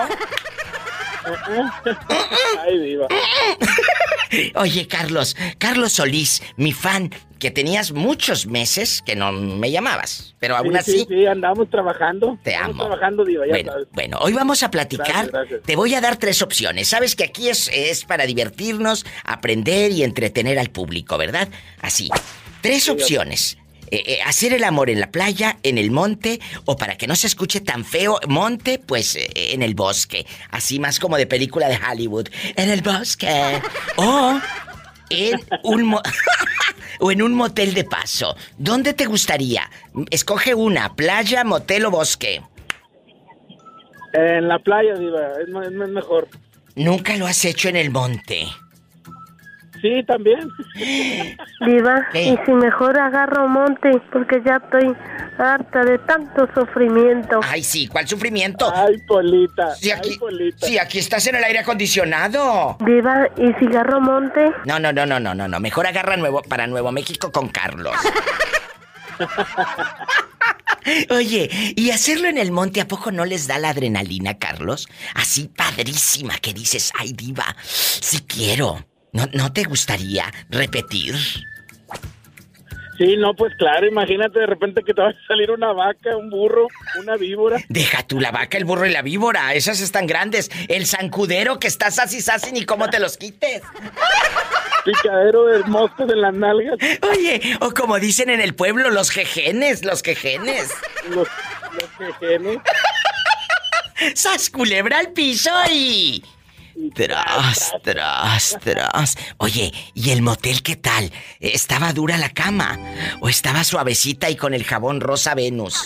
Ay, viva. Oye, Carlos, Carlos Solís, mi fan, que tenías muchos meses que no me llamabas, pero aún así. Sí, sí, andamos trabajando. Te amo. trabajando, diva, ya bueno, bueno, hoy vamos a platicar. Te voy a dar tres opciones. Sabes que aquí es, es para divertirnos, aprender y entretener al público, ¿verdad? Así. Tres opciones. Eh, eh, hacer el amor en la playa, en el monte, o para que no se escuche tan feo, monte, pues eh, en el bosque. Así más como de película de Hollywood. En el bosque. o en un o en un motel de paso. ¿Dónde te gustaría? Escoge una, playa, motel o bosque. En la playa, Diva, es mejor. Nunca lo has hecho en el monte. Sí, también. Diva, y si mejor agarro monte, porque ya estoy harta de tanto sufrimiento. Ay, sí, ¿cuál sufrimiento? Ay, Polita. Sí, aquí, Sí, aquí estás en el aire acondicionado. Diva, ¿y si agarro monte? No, no, no, no, no, no, no. Mejor agarra nuevo para Nuevo México con Carlos. Oye, ¿y hacerlo en el monte a poco no les da la adrenalina, Carlos? Así padrísima que dices, ay diva, sí quiero. ¿No, ¿No te gustaría repetir? Sí, no, pues claro, imagínate de repente que te va a salir una vaca, un burro, una víbora. Deja tú la vaca, el burro y la víbora, esas están grandes. El zancudero que estás así, así, ni cómo te los quites. Picadero de moscos en las nalgas. Oye, o como dicen en el pueblo, los jejenes, los jejenes. Los, los jejenes. ¡Sas culebra al piso y... Tras, tras, tras. Oye, ¿y el motel qué tal? ¿Estaba dura la cama? ¿O estaba suavecita y con el jabón Rosa Venus?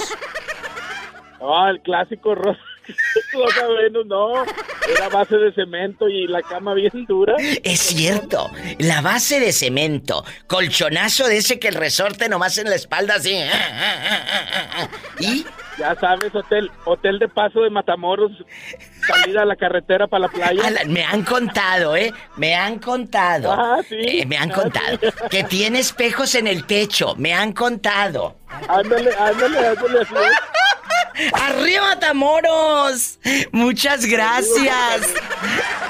Ah, el clásico Rosa, rosa Venus, no. Era base de cemento y la cama bien dura. Es cierto, la base de cemento. Colchonazo de ese que el resorte nomás en la espalda así. ¿Y? Ya sabes, hotel, hotel de paso de Matamoros, salida a la carretera para la playa. me han contado, ¿eh? Me han contado. Ah, sí. Eh, me han contado. Que tiene espejos en el techo, me han contado. Ándale, ándale, ándale. ¡Arriba, Matamoros! Muchas gracias.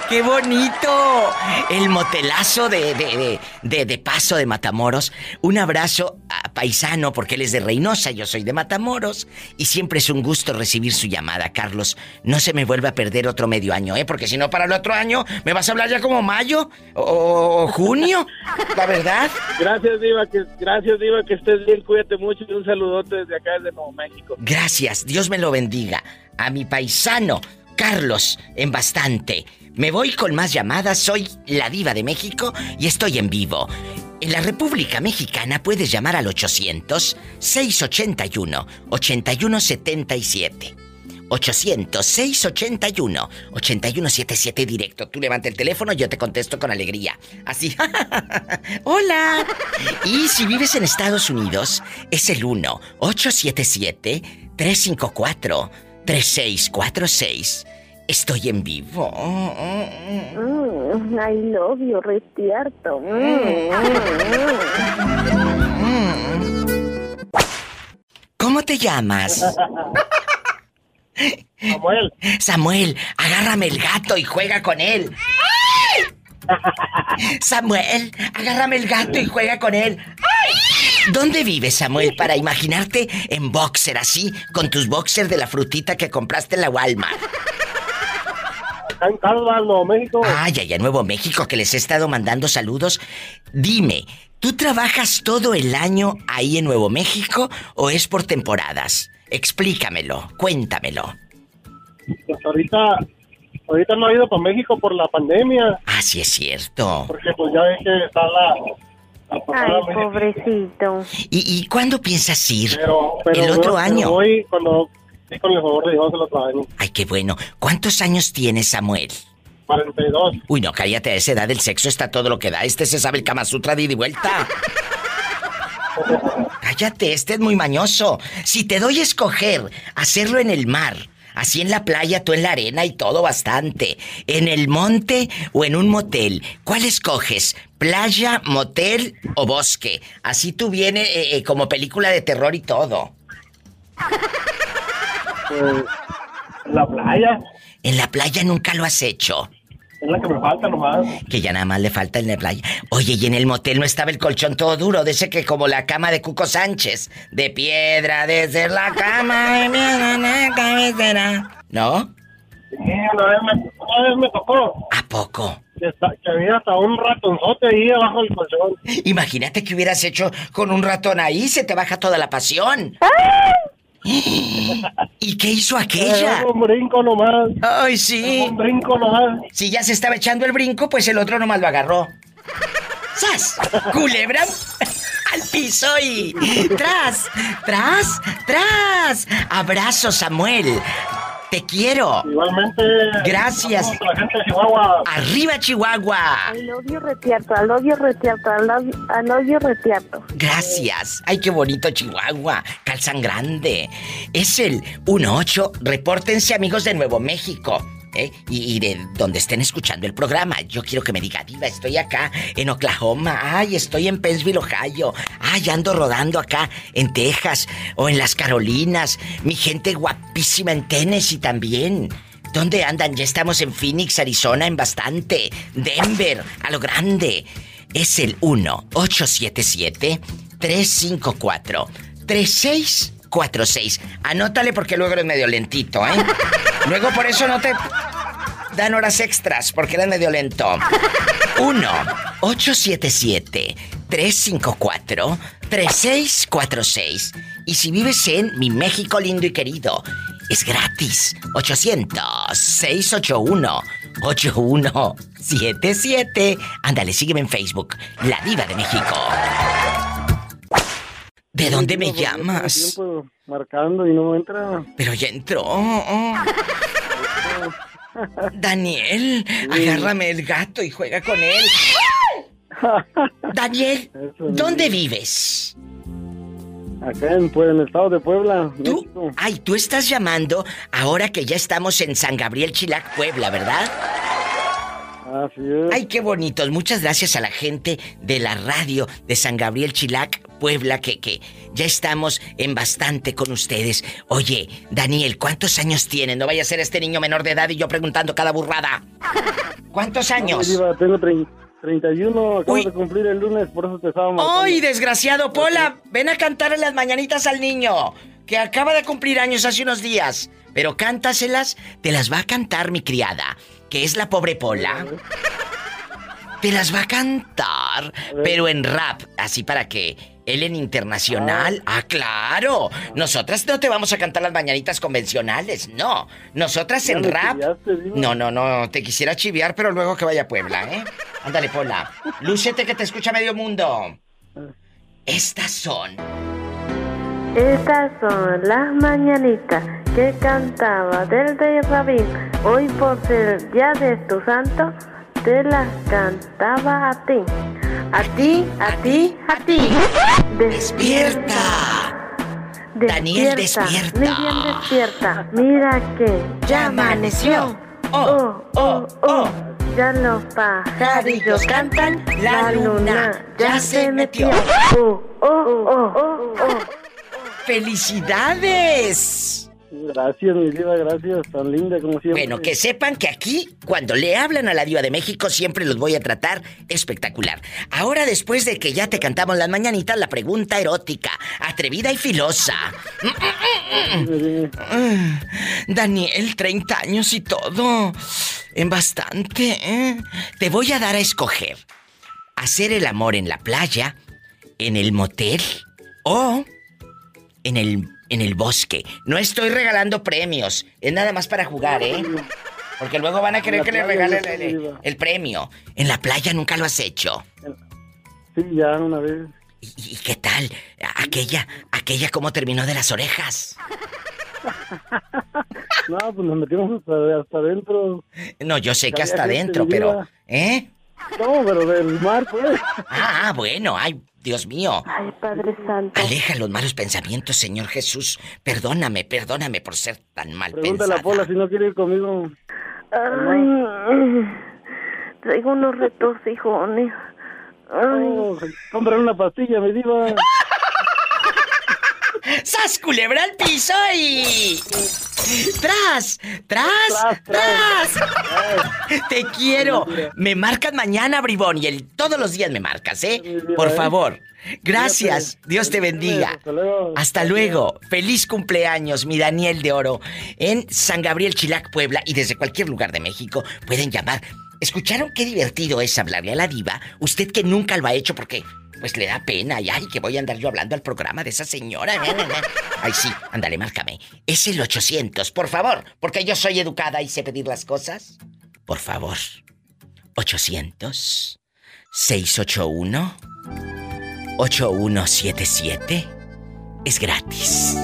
¡Qué bonito! El motelazo de, de, de, de, paso de Matamoros. Un abrazo a paisano, porque él es de Reynosa, yo soy de Matamoros. Y siempre es un gusto recibir su llamada, Carlos. No se me vuelva a perder otro medio año, ¿eh? Porque si no, para el otro año, ¿me vas a hablar ya como mayo o, junio? La verdad. Gracias, Diva, que, gracias, Diva, que estés bien, cuídate mucho y un saludote desde acá, desde Nuevo México. Gracias, Dios me lo bendiga. A mi paisano, Carlos, en bastante. Me voy con más llamadas, soy la diva de México y estoy en vivo. En la República Mexicana puedes llamar al 800-681-8177. 800-681-8177 directo. Tú levanta el teléfono y yo te contesto con alegría. Así. ¡Hola! Y si vives en Estados Unidos, es el 1-877-354-3646. Estoy en vivo. Mm, I love you, Restierto. Mm. ¿Cómo te llamas? Samuel. Samuel, agárrame el gato y juega con él. Samuel, agárrame el gato y juega con él. ¿Dónde vives, Samuel, para imaginarte en boxer así, con tus boxers de la frutita que compraste en la Walmart? en Nuevo México. Ay, allá en Nuevo México, que les he estado mandando saludos. Dime, ¿tú trabajas todo el año ahí en Nuevo México o es por temporadas? Explícamelo, cuéntamelo. Pues ahorita, ahorita no he ido para México por la pandemia. Ah, sí es cierto. Porque pues ya ves que está la... Ay, pobrecito. ¿Y, ¿Y cuándo piensas ir? el otro año. Voy cuando Sí, con el favor de Dios el otro año. Ay, qué bueno. ¿Cuántos años tienes, Samuel? 42. Uy, no, cállate, a esa edad el sexo está todo lo que da. Este se sabe el Kama Sutra de ida y vuelta. cállate, este es muy mañoso. Si te doy a escoger hacerlo en el mar, así en la playa, tú en la arena y todo bastante, en el monte o en un motel, ¿cuál escoges? ¿Playa, motel o bosque? Así tú vienes eh, eh, como película de terror y todo. En la playa. En la playa nunca lo has hecho. Es la que me falta nomás. Que ya nada más le falta en la playa. Oye, y en el motel no estaba el colchón todo duro, de ese que como la cama de Cuco Sánchez. De piedra, desde la cama de mi cabecera. ¿No? Sí, una vez, me, una vez me tocó. ¿A poco? Que, había hasta un ratonzote ahí abajo del colchón. Imagínate que hubieras hecho con un ratón ahí, se te baja toda la pasión. ¡Ay! ¿Y qué hizo aquella? un brinco nomás. Ay, sí. Un brinco nomás. Si ya se estaba echando el brinco, pues el otro nomás lo agarró. ¡Sas! Culebra al piso y. ¡Tras! ¡Tras! ¡Tras! Abrazo, Samuel. Te quiero. Igualmente. Gracias. La gente de Chihuahua. Arriba, Chihuahua. Love you, retierto. I love, I love you, retierto. Gracias. Ay, qué bonito Chihuahua. Calzan grande. Es el 18. Repórtense, amigos de Nuevo México. ¿Eh? Y, de donde estén escuchando el programa. Yo quiero que me diga, Diva, estoy acá en Oklahoma. Ay, estoy en Pennsville, Ohio. Ay, ando rodando acá en Texas o en las Carolinas. Mi gente guapísima en Tennessee también. ¿Dónde andan? Ya estamos en Phoenix, Arizona, en bastante. Denver, a lo grande. Es el 1-877-354-3646. Anótale porque luego eres medio lentito, ¿eh? Luego por eso no te dan horas extras porque eres medio lento. 1-877-354-3646. Y si vives en mi México lindo y querido, es gratis. 800-681-8177. Ándale, sígueme en Facebook. La Diva de México. ¿De dónde me llamas? marcando y no entra. Pero ya entró. Daniel, agárrame el gato y juega con él. Daniel, ¿dónde vives? Acá en, pues, en el estado de Puebla. ¿Tú? Ay, tú estás llamando ahora que ya estamos en San Gabriel Chilac, Puebla, ¿verdad? Así es. Ay, qué bonitos. Muchas gracias a la gente de la radio de San Gabriel Chilac, Puebla, que, que ya estamos en bastante con ustedes. Oye, Daniel, ¿cuántos años tienes? No vaya a ser este niño menor de edad y yo preguntando cada burrada. ¿Cuántos años? tengo 31, acabo de cumplir el lunes, por eso te estábamos. ¡Ay, desgraciado! Pola, ven a cantarle las mañanitas al niño, que acaba de cumplir años hace unos días. Pero cántaselas, te las va a cantar mi criada, que es la pobre Pola. Te las va a cantar, pero en rap, así para que él en internacional. Ah. ah, claro. Nosotras no te vamos a cantar las mañanitas convencionales, no. Nosotras en rap. no, no, no. Te quisiera chiviar, pero luego que vaya a Puebla, ¿eh? Ándale, Pola. Lúcete que te escucha medio mundo. Estas son. Estas son las mañanitas que cantaba del de Rabín. Hoy por ser día de tu santo, te las cantaba a ti. A ti, a ti, a ti. Despierta. Daniel, despierta. Muy bien despierta. Mira que ya amaneció. Oh, oh, oh. Ya los pajarillos cantan. La luna ya se metió. Oh, oh, oh, oh, oh. ¡Felicidades! Gracias, mi diva, gracias. Tan linda como siempre. Bueno, que sepan que aquí, cuando le hablan a la diva de México, siempre los voy a tratar espectacular. Ahora, después de que ya te cantamos las mañanitas, la pregunta erótica, atrevida y filosa. Daniel, 30 años y todo. En bastante, ¿eh? Te voy a dar a escoger. Hacer el amor en la playa, en el motel o en el en el bosque. No estoy regalando premios. Es nada más para jugar, ¿eh? Porque luego van a querer que le regalen el, premio. En la playa nunca lo has hecho. Sí, ya una vez. ¿Y, qué tal? Aquella, aquella cómo terminó de las orejas. no, pues nos metimos hasta, adentro. No, yo sé que hasta adentro, pero... ¿Eh? No, pero del mar, pues. Ah, bueno, ay, Dios mío. Ay, Padre Santo. Aleja los malos pensamientos, Señor Jesús. Perdóname, perdóname por ser tan mal Pregúntale a Pola si no quiere ir conmigo. Ay, traigo unos retorcijones. Ay. Oh, comprar una pastilla, me diva. ¡Sas culebra al piso y... ¡Tras! ¡Tras! ¡Tras! Te quiero. Me marcas mañana, bribón, y el, todos los días me marcas, ¿eh? Por favor. Gracias. Dios te bendiga. Hasta luego. Feliz cumpleaños, mi Daniel de Oro. En San Gabriel Chilac, Puebla, y desde cualquier lugar de México pueden llamar. ¿Escucharon qué divertido es hablarle a la diva? Usted que nunca lo ha hecho porque pues le da pena. Y ay, que voy a andar yo hablando al programa de esa señora. Ay, sí, ándale, márcame. Es el 800, por favor, porque yo soy educada y sé pedir las cosas. Por favor. 800 681 8177 es gratis.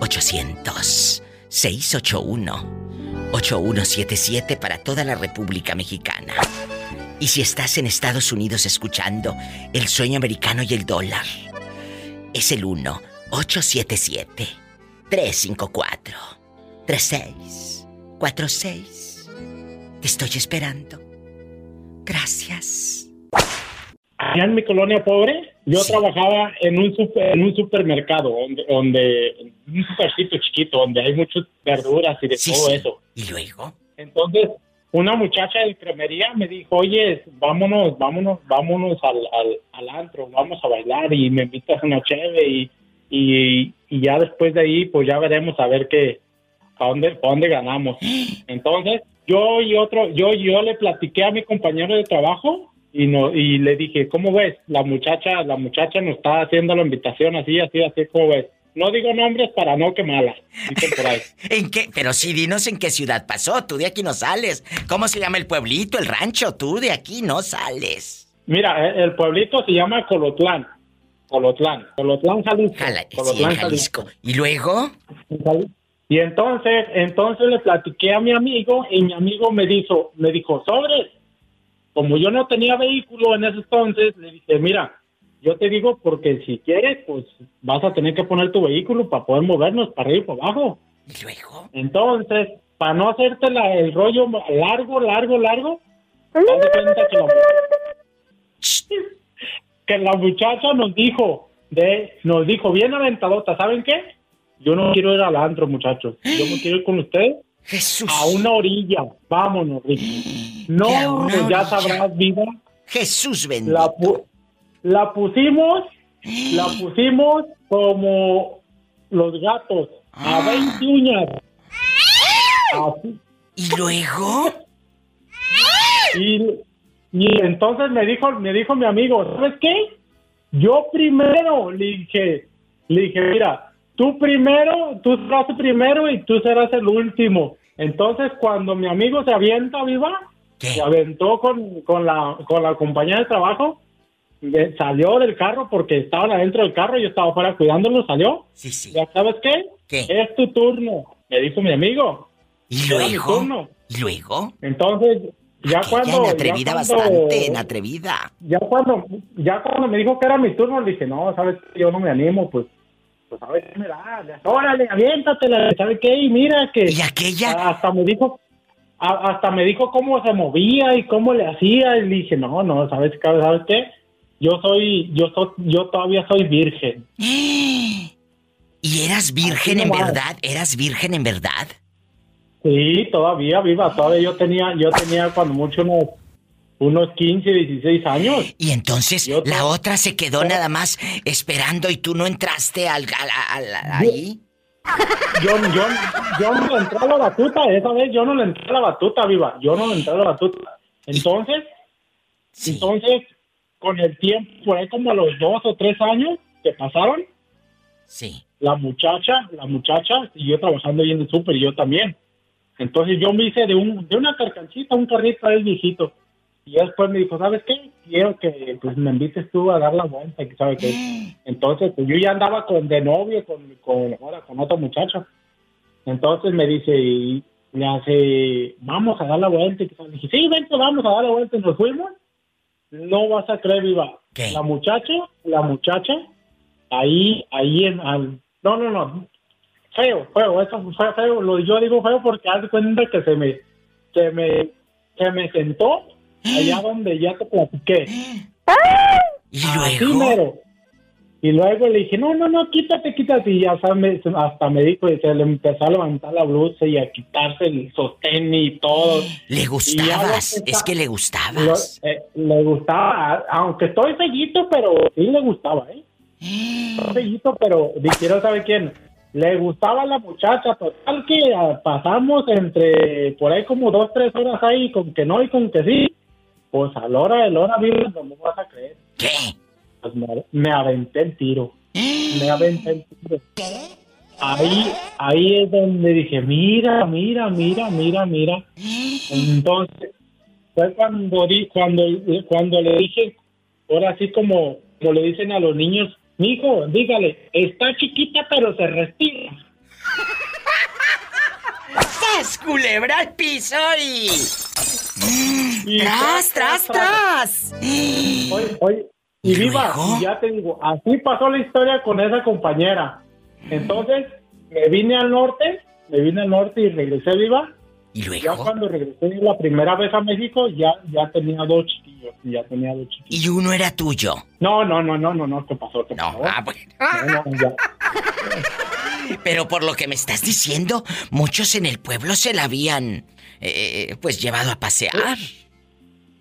800 681 8177 para toda la República Mexicana. Y si estás en Estados Unidos escuchando El sueño americano y el dólar, es el 1-877-354-3646. Te estoy esperando. Gracias. Allá en mi colonia pobre, yo trabajaba en un en un supermercado donde, donde un supercito chiquito donde hay muchas verduras y de todo eso. ¿Y luego? Entonces, una muchacha de cremería me dijo, oye, vámonos, vámonos, vámonos al, al, antro, vamos a bailar y me invitas a una cheve y, y, ya después de ahí, pues ya veremos a ver qué, a dónde, a dónde ganamos. Entonces, yo y otro, yo, yo le platiqué a mi compañero de trabajo y no, y le dije, ¿cómo ves? La muchacha, la muchacha nos está haciendo la invitación así, así, así, ¿cómo ves? No digo nombres para no por ahí. ¿En qué? Pero sí, dinos en qué ciudad pasó. Tú de aquí no sales. ¿Cómo se llama el pueblito, el rancho? Tú de aquí no sales. Mira, eh, el pueblito se llama Colotlán. Colotlán. Colotlán, Jalisco. Colotlán, Jalisco. ¿Y luego? Y entonces, entonces le platiqué a mi amigo y mi amigo me dijo, me dijo, sobre, como yo no tenía vehículo en ese entonces, le dije, mira, yo te digo porque si quieres, pues vas a tener que poner tu vehículo para poder movernos para arriba y para abajo. ¿Y luego? Entonces, para no hacerte la, el rollo largo, largo, largo, cuenta que la, que la muchacha nos dijo, de, nos dijo bien aventadota, ¿saben qué? Yo no quiero ir al antro, muchachos. Yo no quiero ir con ustedes Jesús. a una orilla. Vámonos, Ricky. No, pues ya sabrás, vida. Jesús bendito. La, la pusimos, la pusimos como los gatos, a 20 ah. uñas. ¿Y luego? Y, y entonces me dijo, me dijo mi amigo, ¿sabes qué? Yo primero le dije, le dije, mira, tú primero, tú serás el primero y tú serás el último. Entonces, cuando mi amigo se avienta viva, se aventó con, con, la, con la compañía de trabajo, salió del carro porque estaban adentro del carro, yo estaba afuera cuidándolo, salió. Sí, sí. ¿Ya sabes qué? ¿Qué? Es tu turno, me dijo mi amigo. ¿Y luego? ¿Y luego? Entonces, ya cuando... En atrevida bastante, en atrevida. Ya cuando, ya cuando me dijo que era mi turno, le dije, no, sabes, yo no me animo, pues pues a ver qué me da. Órale, aviéntatela, ¿sabe qué? Y mira que... ¿Y aquella? Hasta me dijo, hasta me dijo cómo se movía y cómo le hacía. Y le dije, no, no, ¿sabes, ¿sabes qué? Yo soy, yo soy, yo todavía soy virgen. ¿Y eras virgen en verdad? ¿Eras virgen en verdad? Sí, todavía viva, todavía yo tenía, yo tenía cuando mucho unos unos 15, 16 años. Y entonces la otra se quedó nada más esperando y tú no entraste al, ahí. Yo, yo, yo no le entré a la batuta, esa vez yo no le entré a la batuta, viva. Yo no le entré a la batuta. Entonces, entonces, con el tiempo, por ahí como a los dos o tres años que pasaron, sí. la muchacha, la muchacha siguió trabajando ahí en el súper y yo también. Entonces yo me hice de un, de una carcancita, un carrito ahí viejito. Y después me dijo, ¿sabes qué? Quiero que pues, me invites tú a dar la vuelta, ¿sabe qué? Entonces, pues yo ya andaba con de novio con, con, ahora, con otro muchacho. Entonces me dice, y me hace, vamos a dar la vuelta. Y le dije, sí, vente, vamos a dar la vuelta. Y nos fuimos. No vas a creer, viva. La muchacha, la muchacha, ahí, ahí en, al, no, no, no, feo, feo, eso fue feo. Lo, yo digo feo porque haz cuenta que se me, se me, se me sentó allá donde ya te platiqué. ¿Y luego? Y luego le dije, no, no, no, quítate, quítate. Y ya sabes, hasta me dijo, y se le empezó a levantar la blusa y a quitarse el sostén y todo. Le gustabas, es que le gustabas. Eh, le gustaba, aunque estoy sellito, pero sí le gustaba, ¿eh? Estoy pero quiero saber quién. Le gustaba la muchacha, total que pasamos entre, por ahí como dos, tres horas ahí, con que no y con que sí. Pues a la hora de la hora, no me vas a creer. ¿Qué? Pues me, aventé el tiro. Me aventé el tiro. ¿Qué? Ahí, ahí es donde dije, mira, mira, mira, mira, mira. Entonces, fue cuando, cuando, cuando le dije, ahora sí como, como le dicen a los niños, hijo, dígale, está chiquita pero se respira. ¡Sas, culebra al piso y... ¡Tras, tras, tras! Oye, oye, y viva, ya te digo, así pasó la historia con esa compañera. Entonces, me vine al norte, me vine al norte y regresé viva. ¿Y luego? Ya cuando regresé la primera vez a México, ya, ya tenía dos chiquillos, ya tenía dos chiquillos. ¿Y uno era tuyo? No, no, no, no, no, no, ¿qué pasó? ¿Qué no, ah, bueno. Pero por lo que me estás diciendo, muchos en el pueblo se la habían eh, pues llevado a pasear.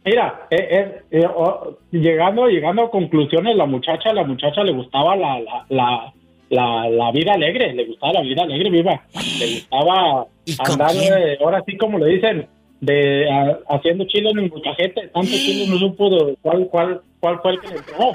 Mira, eh, eh, oh, llegando, llegando a conclusiones, la muchacha, la muchacha le gustaba la, la, la, la, vida alegre, le gustaba la vida alegre, viva. Le gustaba andar, ahora sí como le dicen, de haciendo chile en el muchachete, tanto chile no supo de cuál, cuál, cuál fue el que le entró.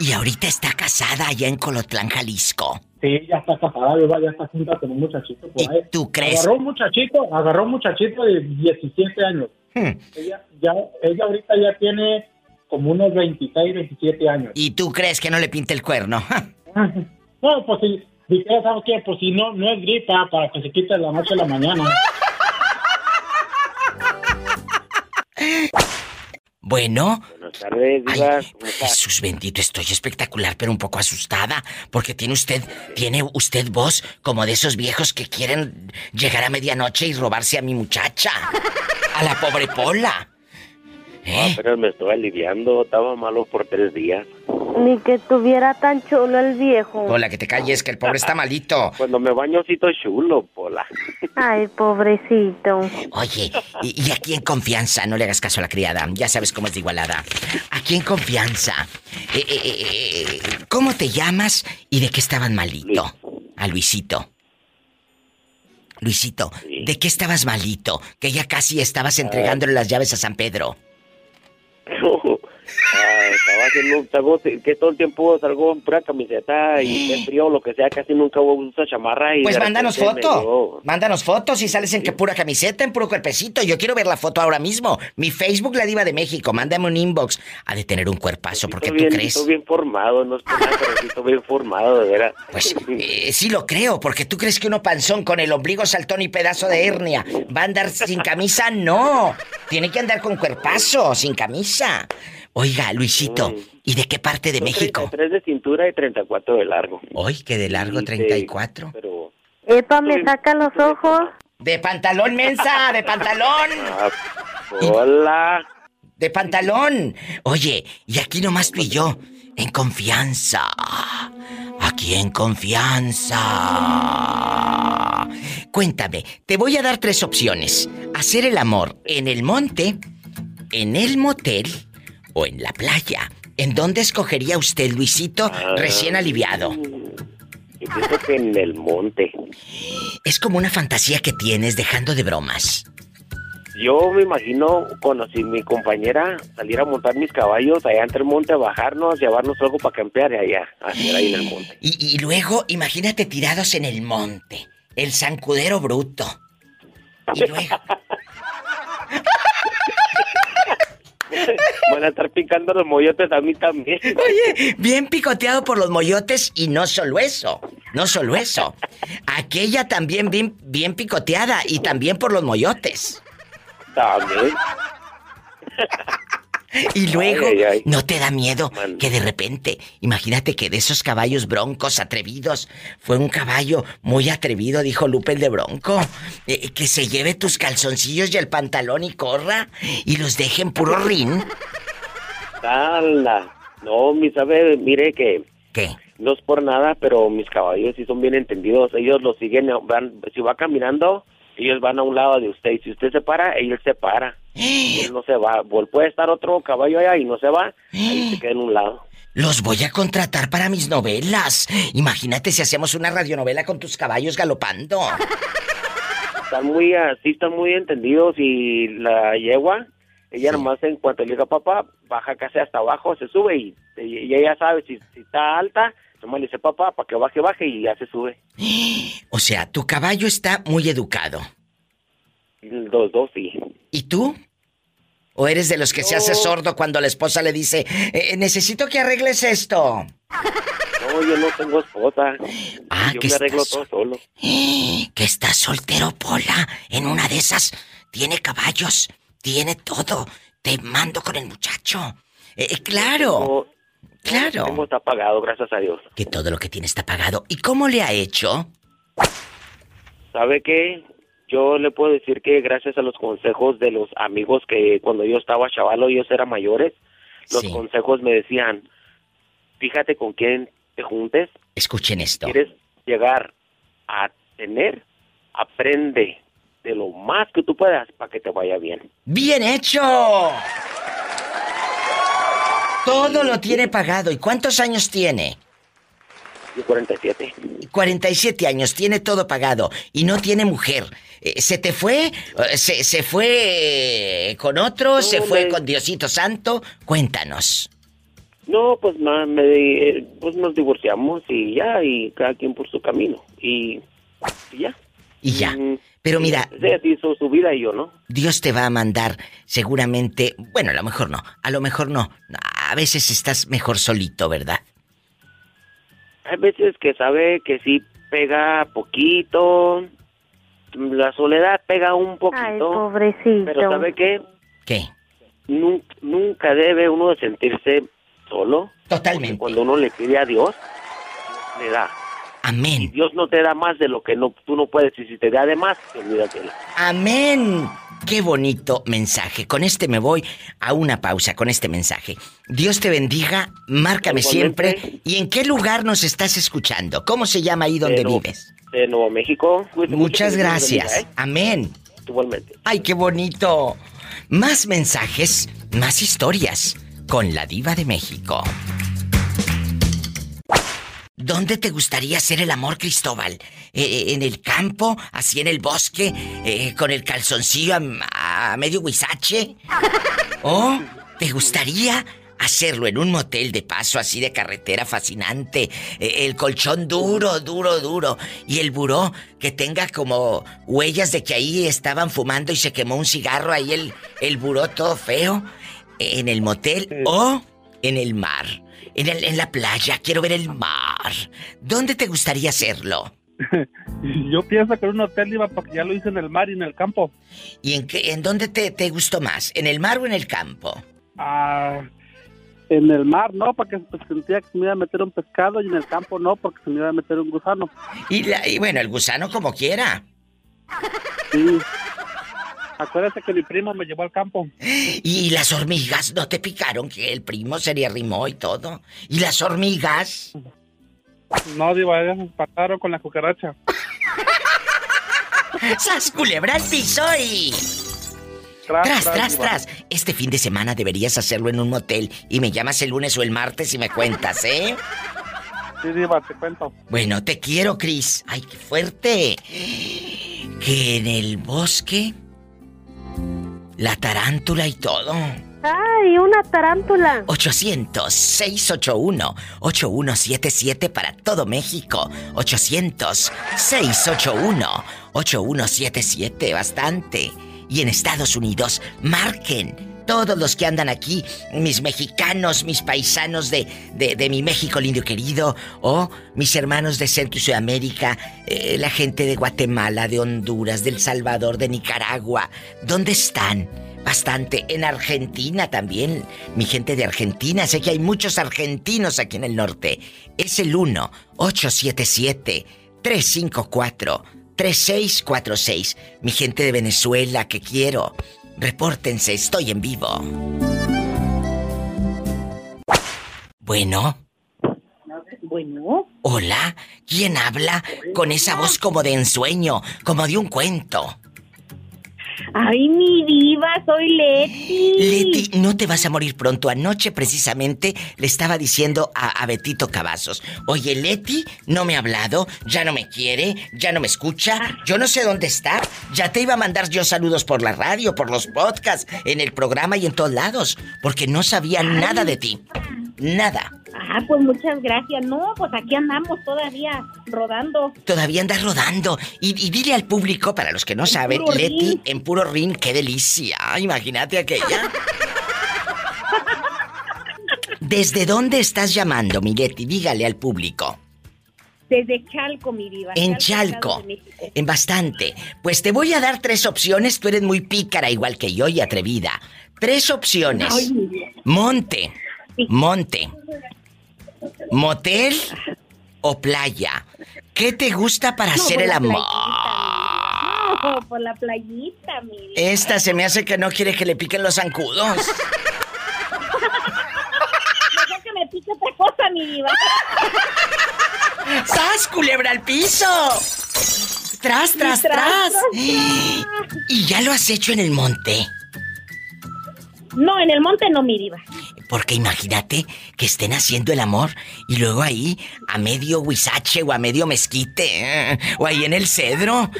Y ahorita está casada allá en Colotlán, Jalisco. Sí, ya está casada, ya está junta con un muchachito por ahí. ¿Tú crees? Agarró un muchachito, agarró un muchachito de 17 años. Hmm. Ella, ya, ella ahorita ya tiene como unos 26, 27 años. ¿Y tú crees que no le pinte el cuerno? no, pues si, ¿sabes qué? Pues si no, no es gripa para que se quite la noche a la mañana. Bueno. Buenas tardes, Diva. Jesús bendito, estoy espectacular, pero un poco asustada, porque tiene usted, tiene usted voz como de esos viejos que quieren llegar a medianoche y robarse a mi muchacha, a la pobre Pola. ¿Eh? apenas me estoy aliviando, estaba malo por tres días. Ni que tuviera tan chulo el viejo. Hola, que te calles, que el pobre está malito. Cuando me baño, sí chulo, Pola. Ay, pobrecito. Oye, y, aquí en confianza, no le hagas caso a la criada, ya sabes cómo es de igualada. Aquí en confianza, eh, eh, eh, ¿cómo te llamas y de qué estaban malito? A Luisito. Luisito, ¿de qué estabas malito? Que ya casi estabas entregándole las llaves a San Pedro. Cool. Estaba haciendo, salgo, que todo el tiempo salgo en pura camiseta y es frío lo que sea, casi nunca uso chamarra y... Pues mándanos foto, mándanos fotos y sales en que pura camiseta, en puro cuerpecito. Yo quiero ver la foto ahora mismo. Mi Facebook, La Diva de México, mándame un inbox. Ha de tener un cuerpazo, porque tú crees... Estoy bien formado, no estoy nada, pero estoy bien formado, de veras. Pues eh, sí lo creo, porque tú crees que uno panzón con el ombligo saltón y pedazo de hernia va a andar sin camisa, no. Tiene que andar con cuerpazo, sin camisa. Oiga, Luisito, mm. ¿y de qué parte de México? 33 de cintura y 34 de largo. Hoy, que de largo 34. Pero... Epa, me saca los ojos. De pantalón, mensa, de pantalón. Ah, hola. De pantalón. Oye, y aquí nomás tú y yo, en confianza. Aquí en confianza. Cuéntame, te voy a dar tres opciones. Hacer el amor en el monte, en el motel o en la playa. ¿En dónde escogería usted, Luisito, ah. recién aliviado? Yo pienso que en el monte. Es como una fantasía que tienes dejando de bromas. Yo me imagino cuando si mi compañera saliera a montar mis caballos allá entre el monte, bajarnos, llevarnos algo para campear allá, hacer ahí en el monte. Y, y luego, imagínate tirados en el monte, el zancudero bruto. Y luego... Van a estar picando los moyotes a mí también. Oye, bien picoteado por los moyotes y no solo eso. No solo eso. Aquella también bien, bien picoteada y también por los moyotes. También. Y luego, ¿no te da miedo que de repente, imagínate que de esos caballos broncos atrevidos, fue un caballo muy atrevido, dijo Lupe el de Bronco, eh, que se lleve tus calzoncillos y el pantalón y corra y los deje en puro rin? ¡Hala! No, mi sabe, mire que... ¿Qué? No es por nada, pero mis caballos sí son bien entendidos. Ellos lo siguen, van, si va caminando, ellos van a un lado de usted y si usted se para, ellos se para. Él no se va. Puede estar otro caballo allá y no se va, ahí se queda en un lado. Los voy a contratar para mis novelas. Imagínate si hacemos una radionovela con tus caballos galopando. Están muy así, están muy entendidos y la yegua, ella nomás en cuanto le diga papá, baja casi hasta abajo, se sube y, ella sabe si, si está alta, Nomás le dice, papá, para que baje, baje y ya se sube. O sea, tu caballo está muy educado. Los dos, sí. ¿Y tú? ¿O eres de los que se hace sordo cuando la esposa le dice, eh, necesito que arregles esto? No, yo no tengo esposa. Ah, yo me arreglo todo solo. Que estás soltero, Pola. En una de esas tiene caballos, tiene todo. Te mando con el muchacho. Eh, eh, claro. Claro. Tengo está pagado, gracias a Dios. Que todo lo que tiene está pagado. ¿Y cómo le ha hecho? ¿Sabe qué? Yo le puedo decir que gracias a los consejos de los amigos que cuando yo estaba chavalo, ellos eran mayores, los consejos me decían, fíjate con quién te juntes. Escuchen esto. ¿Quieres llegar a tener? Aprende de lo más que tú puedas para que te vaya bien. ¡Bien hecho! Todo lo tiene pagado. ¿Y cuántos años tiene? 47. 47 años, tiene todo pagado y no tiene mujer. Eh, ¿Se te fue? Eh, ¿Se, se fue con otro? ¿Se fue con Diosito Santo? Cuéntanos. No, pues, me, pues nos divorciamos y ya, y cada quien por su camino. Y, ya. Y ya. Mm, pero mira... hizo su vida y yo, ¿no? Dios te va a mandar seguramente... Bueno, a lo mejor no. A lo mejor no. A veces estás mejor solito, ¿verdad? Hay veces que sabe que sí pega poquito. La soledad pega un poquito. Ay, pobrecito. Pero ¿sabe qué? ¿Qué? nunca, debe uno sentirse solo. Totalmente. Cuando uno le pide a Dios, le da. Amén. Dios no te da más de lo que no, tú no puedes. Y si te da de más, olvídate. Amén. Qué bonito mensaje. Con este me voy a una pausa con este mensaje. Dios te bendiga, márcame siempre. ¿Y en qué lugar nos estás escuchando? ¿Cómo se llama ahí donde vives? De Nuevo México. Muchas gracias. ¿eh? Amén. Igualmente. Ay, qué bonito. Más mensajes, más historias con la diva de México. ¿Dónde te gustaría hacer el amor, Cristóbal? Eh, eh, ¿En el campo? ¿Así en el bosque? Eh, ¿Con el calzoncillo a, medio guisache? ¿O te gustaría hacerlo en un motel de paso así de carretera fascinante? el colchón duro, duro, duro. Y el buró que tenga como huellas de que ahí estaban fumando y se quemó un cigarro ahí el, el buró todo feo. ¿En el motel o en el mar? En, la playa, quiero ver el mar. ¿Dónde te gustaría hacerlo? Yo pienso que en un hotel iba porque ya lo hice en el mar y en el campo. ¿Y en, qué, en dónde te, te gustó más? ¿En el mar o en el campo? Ah, en el mar no, porque pues, sentía que se me iba a meter un pescado y en el campo no, porque se me iba a meter un gusano. Y, y bueno, el gusano como quiera. Sí. Acuérdate que mi primo me llevó al campo. ¿Y las hormigas no te picaron que el primo se le arrimó y todo? ¿Y las hormigas? No, digo, ellas se empataron con la cucaracha. ¡Sas culebra al piso y... Tras, tras, tras, Este fin de semana deberías hacerlo en un motel y me llamas el lunes o el martes y me cuentas, ¿eh? Sí, Diva, te cuento. Bueno, te quiero, Cris. ¡Ay, qué fuerte! Que en el bosque la tarántula y todo. ¡Ay, una tarántula! 800-681-8177 para todo México. 800-681-8177, bastante. Y en Estados Unidos, marquen. Todos los que andan aquí, mis mexicanos, mis paisanos de, de, mi México lindo querido, o mis hermanos de Centro y Sudamérica, eh, la gente de Guatemala, de Honduras, del Salvador, de Nicaragua, ¿dónde están? Bastante. En Argentina también. Mi gente de Argentina. Sé que hay muchos argentinos aquí en el norte. Es el 1-877-354-3646. Mi gente de Venezuela que quiero. Repórtense, estoy en vivo. Bueno. Bueno. Hola, ¿quién habla con esa voz como de ensueño, como de un cuento? Ay, mi diva, soy Leti. Leti, no te vas a morir pronto. Anoche precisamente le estaba diciendo a, Betito Cavazos, oye, Leti no me ha hablado, ya no me quiere, ya no me escucha, yo no sé dónde está. Ya te iba a mandar yo saludos por la radio, por los podcasts, en el programa y en todos lados, porque no sabía nada de ti. Nada. Ah, pues muchas gracias. No, pues aquí andamos todavía rodando. Todavía andas rodando. Y, dile al público, para los que no saben, Leti en puro ring, qué delicia. Imagínate aquella. ¿Desde dónde estás llamando, mi Leti? Dígale al público. Desde Chalco, mi vida. En Chalco. En bastante. Pues te voy a dar tres opciones. Tú eres muy pícara, igual que yo, y atrevida. Tres opciones. Monte. Monte. ¿Motel o playa? ¿Qué te gusta para hacer el amor? No, por la playita, mi Esta se me hace que no quiere que le piquen los zancudos. Mejor que me pique otra cosa, mi diva. ¡Sas, culebra al piso! ¡Tras, tras, tras! tras. ¿Y ya lo has hecho en el monte? No, en el monte no, mi diva. Porque imagínate que estén haciendo el amor y luego ahí a medio huizache o a medio mezquite eh, o ahí en el cedro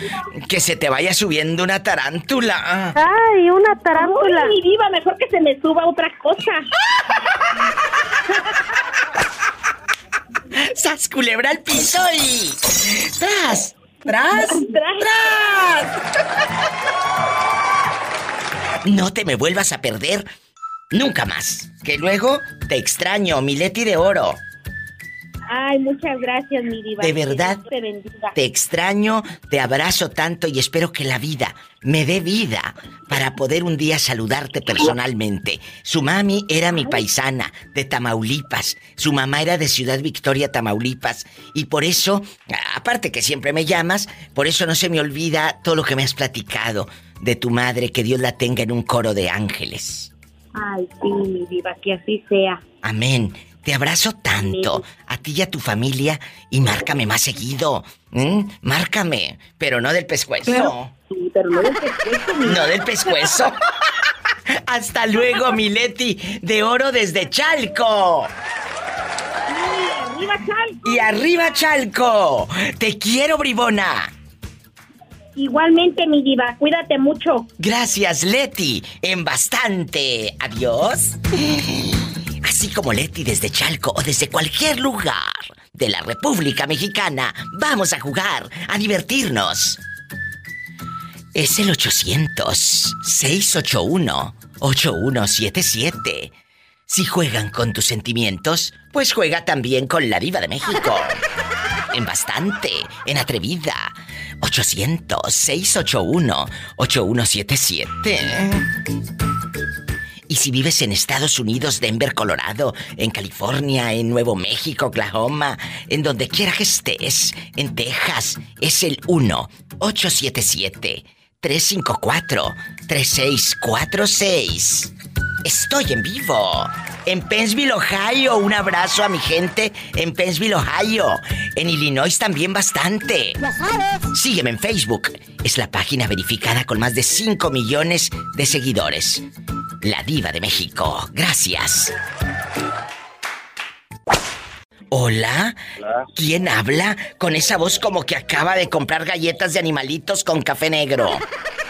que se te vaya subiendo una tarántula. Ay, una tarántula. mi diva, mejor que se me suba otra cosa. ¡Sas culebra al piso y... ¡Tras! ¡Tras! ¡Tras! No te me vuelvas a perder Nunca más. Que luego te extraño, mi Leti de oro. Ay, muchas gracias, mi diva. De verdad, te, extraño, te abrazo tanto y espero que la vida me dé vida para poder un día saludarte personalmente. Su mami era mi paisana de Tamaulipas, su mamá era de Ciudad Victoria, Tamaulipas, y por eso, aparte que siempre me llamas, por eso no se me olvida todo lo que me has platicado de tu madre, que Dios la tenga en un coro de ángeles. Ay, sí, mi diva, que así sea. Amén. Te abrazo tanto, a ti y a tu familia, y márcame más seguido. Márcame, pero no del pescuezo. sí, pero no del pescuezo. No del pescuezo. Hasta luego, Mileti, de oro desde Chalco. Y arriba Chalco. Y arriba Chalco. Te quiero, bribona. Igualmente, mi diva, cuídate mucho. Gracias, Leti, en bastante. Adiós. Así como Leti desde Chalco o desde cualquier lugar de la República Mexicana, vamos a jugar, a divertirnos. Es el 800-681-8177. Si juegan con tus sentimientos, pues juega también con la diva de México. En bastante, en atrevida. 800-681-8177. Y si vives en Estados Unidos, Denver, Colorado, en California, en Nuevo México, Oklahoma, en donde quiera que estés, en Texas, es el 1-877-354-3646. Estoy en vivo. En Pennsville, Ohio. Un abrazo a mi gente en Pennsville, Ohio. En Illinois también bastante. Sígueme en Facebook. Es la página verificada con más de 5 millones de seguidores la diva de México. Gracias. ¿Hola? ¿Quién habla con esa voz como que acaba de comprar galletas de animalitos con café negro?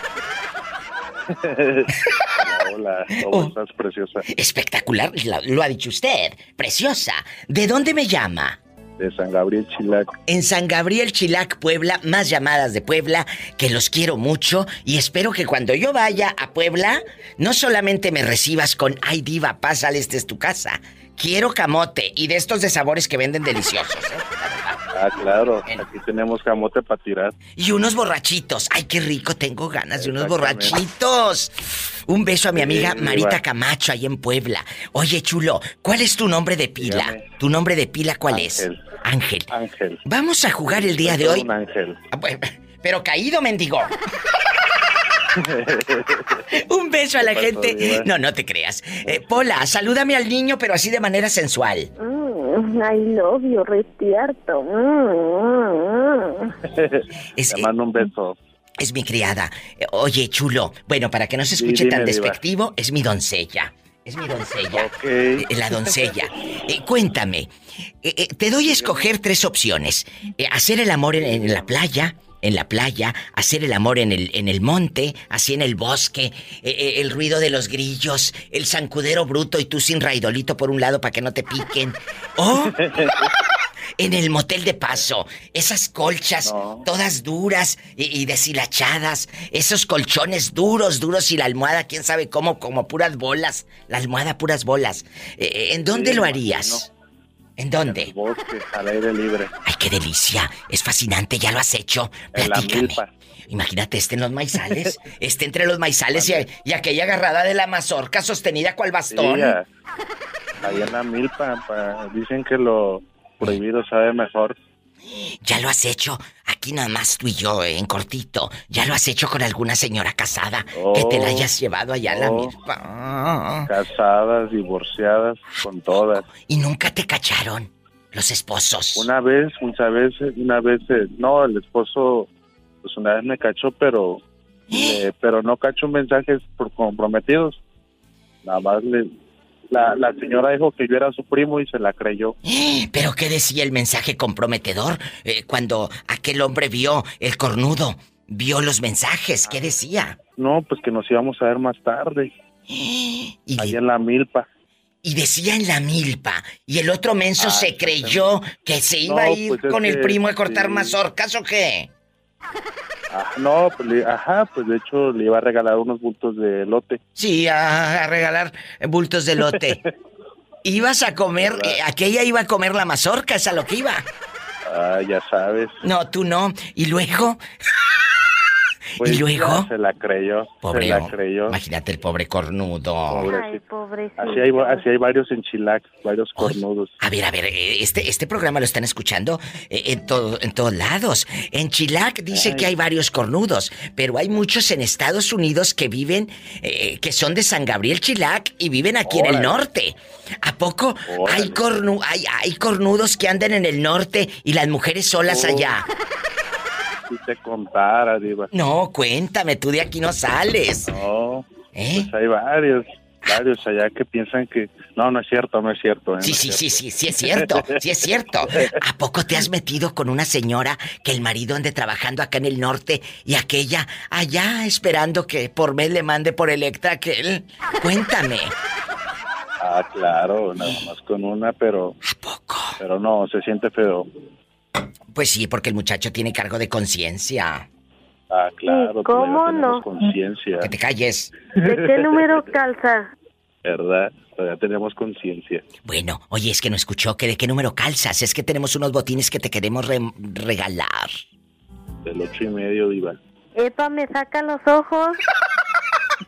Hola, ¿cómo oh. estás, preciosa? Espectacular, lo ha dicho usted. Preciosa. ¿De dónde me llama? de San Gabriel Chilac. En San Gabriel Chilac, Puebla, más llamadas de Puebla, que los quiero mucho y espero que cuando yo vaya a Puebla, no solamente me recibas con, ay diva, pásale, este es tu casa. Quiero camote y de estos de sabores que venden deliciosos. ¿eh? Ah, claro, aquí tenemos camote para tirar. Y unos borrachitos. Ay, qué rico, tengo ganas de unos borrachitos. Un beso a mi amiga Marita Camacho ahí en Puebla. Oye, chulo, ¿cuál es tu nombre de pila? ¿Tu nombre de pila cuál es? Ángel. Ángel. Vamos a jugar el día de hoy. Un ángel. Ah, pero caído, mendigo. Un beso a la gente. No, no te creas. Eh, Pola, salúdame al niño, pero así de manera sensual. Mm, I love you, despierto. Te mando un beso. Es mi criada. Eh, oye, chulo. Bueno, para que no se escuche tan despectivo, es mi doncella. Es mi doncella. Eh, la doncella. cuéntame. te doy a escoger tres opciones. hacer el amor en la playa, en la playa, hacer el amor en el, en el monte, así en el bosque, e, e, el ruido de los grillos, el zancudero bruto y tú sin raidolito por un lado para que no te piquen. O en el motel de paso, esas colchas todas duras y, deshilachadas, esos colchones duros, duros y la almohada, quién sabe cómo, como puras bolas, la almohada puras bolas. Eh, eh, ¿En dónde lo harías? ¿En dónde? En el bosque, al aire libre. ¡Ay, qué delicia! Es fascinante, ya lo has hecho. Platícame. Imagínate, este en los maizales, este entre los maizales y, aquella agarrada de la mazorca sostenida cual bastón. Sí, ahí en la milpa, dicen que lo prohibido sabe mejor. Ya lo has hecho. Aquí nada más tú y yo, eh, en cortito. Ya lo has hecho con alguna señora casada. que te la oh, hayas llevado allá a la oh. misma. Casadas, divorciadas, con todas. ¿Y nunca te cacharon los esposos? Una vez, muchas veces, una vez, eh, no, el esposo, pues una vez me cachó, pero, eh, pero no cachó mensajes por comprometidos. Nada más le, la, señora dijo que yo era su primo y se la creyó. ¿Pero qué decía el mensaje comprometedor eh, cuando aquel hombre vio el cornudo? ¿Vio los mensajes? ¿Qué decía? No, pues que nos íbamos a ver más tarde. ¿Y Ahí en la milpa. Y decía en la milpa. ¿Y el otro menso ah, se creyó que se iba a ir pues con el primo a cortar mazorcas o qué? Ah, no, pues, ajá, pues de hecho le iba a regalar unos bultos de lote. Sí, a, regalar bultos de lote. Ibas a comer, eh, aquella iba a comer la mazorca, es a lo que iba. Ah, ya sabes. No, tú no. ¿Y luego? Pues ¿Y luego? Se la creyó. Pobre, se la creyó. Imagínate el pobre cornudo. Ay, pobrecito. Así hay, así hay varios en Chilac, varios cornudos. A ver, a ver, este, este programa lo están escuchando eh, en, todo, en todos lados. En Chilac dice que hay varios cornudos, pero hay muchos en Estados Unidos que viven, eh, que son de San Gabriel Chilac y viven aquí en el norte. ¿A poco hay, cornu hay, hay cornudos que andan en el norte y las mujeres solas Oh. allá? Si te contara, Diva. No, cuéntame, tú de aquí no sales. No. ¿Eh? Pues hay varios, varios allá que piensan que. No, no es cierto, no es cierto. ¿eh? Sí, No sí, sí, sí, sí es cierto, sí es cierto. ¿A poco te has metido con una señora que el marido ande trabajando acá en el norte y aquella allá esperando que por mes le mande por Electra que él? Cuéntame. Ah, claro, nada más con una, pero. ¿A poco? Pero no, se siente feo. Pues sí, porque el muchacho tiene cargo de conciencia. Ah, claro. cómo no? Conciencia, Que te calles. ¿De qué número calza? ¿verdad? Todavía tenemos conciencia. Bueno, oye, es que no escuchó que de qué número calzas. Es que tenemos unos botines que te queremos re- regalar. Del ocho y medio, Diva. Epa, me saca los ojos.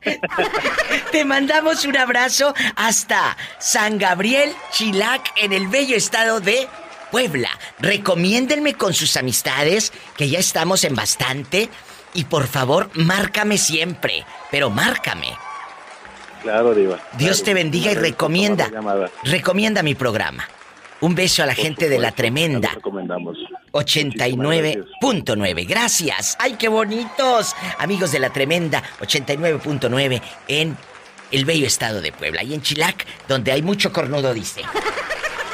Te mandamos un abrazo hasta San Gabriel, Chilac, en el bello estado de Puebla. Recomiéndenme con sus amistades, que ya estamos en bastante. Y por favor, márcame siempre. Pero márcame. Claro, Diva. Dios Claro. te bendiga y recomienda. Recomienda mi programa. Un beso a la gente de la tremenda. Recomendamos. 89.9. Gracias. ¡Ay, qué bonitos! Amigos de la tremenda 89.9 en el bello estado de Puebla y en Chilac, donde hay mucho cornudo, dice.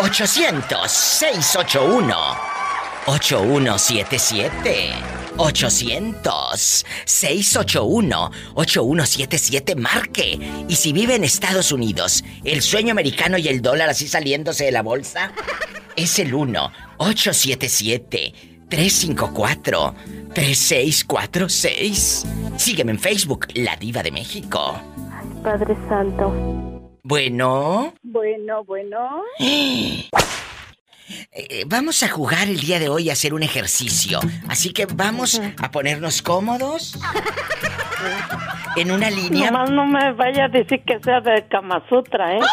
800-681-8177. 800-681-8177. Marque. Y si vive en Estados Unidos, el sueño americano y el dólar así saliéndose de la bolsa, es el 1-877-354-3646. Sígueme en Facebook, La Diva de México. Padre Santo. Bueno, Bueno, bueno. eh, vamos a jugar el día de hoy a hacer un ejercicio. Así que vamos a ponernos cómodos. En una línea. Nomás no me vaya a decir que sea de Kama Sutra, ¿eh?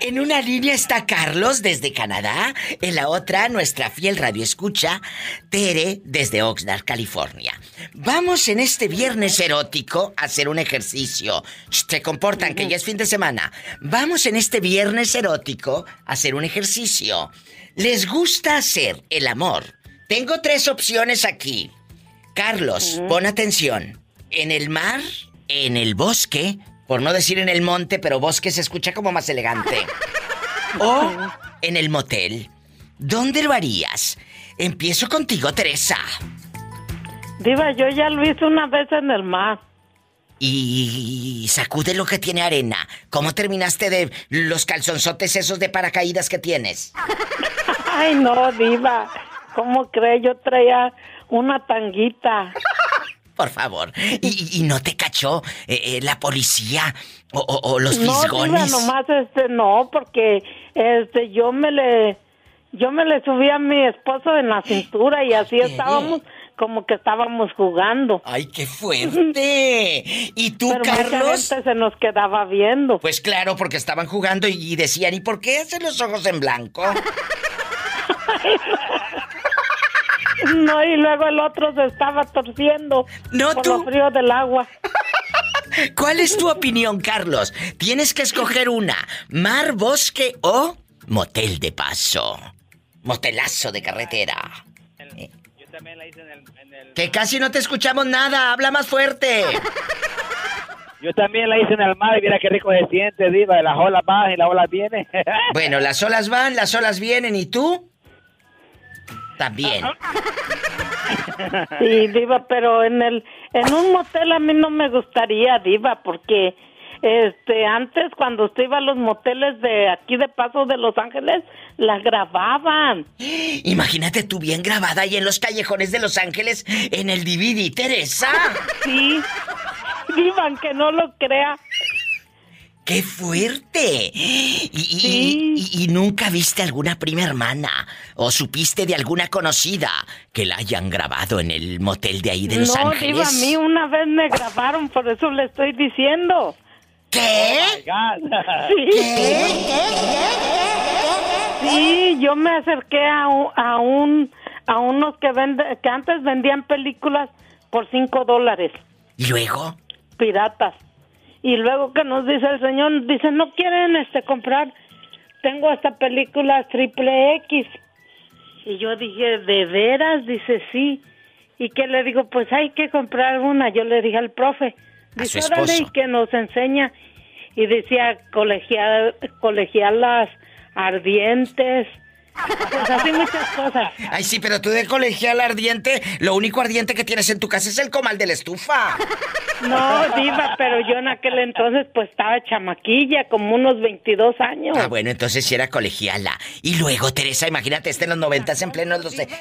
En una línea está Carlos desde Canadá, en la otra nuestra fiel radio escucha, Tere desde Oxnard, California. Vamos en este viernes erótico a hacer un ejercicio. Se comportan que ya es fin de semana. Vamos en este viernes erótico a hacer un ejercicio. ¿Les gusta hacer el amor? Tengo tres opciones aquí. Carlos, pon atención. ¿En el mar? ¿En el bosque? Por no decir en el monte, pero bosque se escucha como más elegante. O en el motel. ¿Dónde lo harías? Empiezo contigo, Teresa. Diva, yo ya lo hice una vez en el mar. Y sacude lo que tiene arena. ¿Cómo terminaste de los calzonzotes esos de paracaídas que tienes? Ay, no, Diva. ¿Cómo cree? Yo traía una tanguita. Por favor. ¿Y, y- no te cachó eh, eh, la policía o, o- o los no, fisgones? nomás este, no, porque este, yo me le, yo me le subí a mi esposo en la cintura y así estábamos, como que estábamos jugando. ¡Ay, qué fuerte! ¿Y tú, Pero mucha Carlos? gente se nos quedaba viendo. Pues claro, porque estaban jugando y, y decían, ¿y por qué hacen los ojos en blanco? No, y luego el otro se estaba torciendo No, por tú. lo frío del agua. ¿Cuál es tu opinión, Carlos? Tienes que escoger una. Mar, bosque o motel de paso. Motelazo de carretera. Yo también la hice en el, en el- Que casi no te escuchamos nada. Habla más fuerte. Yo también la hice en el mar y mira qué rico se siente, diva. Las olas bajan y las olas vienen. Bueno, las olas van, las olas vienen. ¿Y tú? También. Sí, diva, pero en el en un motel a mí no me gustaría, diva, porque este antes cuando usted iba a los moteles de aquí de Paso de Los Ángeles las grababan. Imagínate tú bien grabada ahí en los callejones de Los Ángeles en el DVD, Teresa. Sí. Diva, aunque no lo crea. ¡Qué fuerte! Y, nunca viste alguna prima hermana o supiste de alguna conocida que la hayan grabado en el motel de ahí de Los Ángeles? No, a mí una vez me grabaron, por eso le estoy diciendo. ¿Qué? Oh ¿Qué? Sí, yo me acerqué a un, a un a unos que vende, que antes vendían películas por cinco dólares. ¿Y luego? Piratas. Y luego que nos dice el señor, dice, no quieren este comprar, tengo esta película triple X. Y yo dije, ¿de veras? Dice, sí. ¿Y que le digo? Pues hay que comprar una. Yo le dije al profe, dice, órale, y que nos enseña. Y decía, colegial, colegialas ardientes, pues así muchas cosas. Ay, sí, pero tú de colegial ardiente, lo único ardiente que tienes en tu casa es el comal de la estufa. No, diva, pero yo en aquel entonces pues estaba chamaquilla, como unos 22 años. Ah, bueno, entonces sí era colegiala. Y luego, Teresa, imagínate, este en los noventas en pleno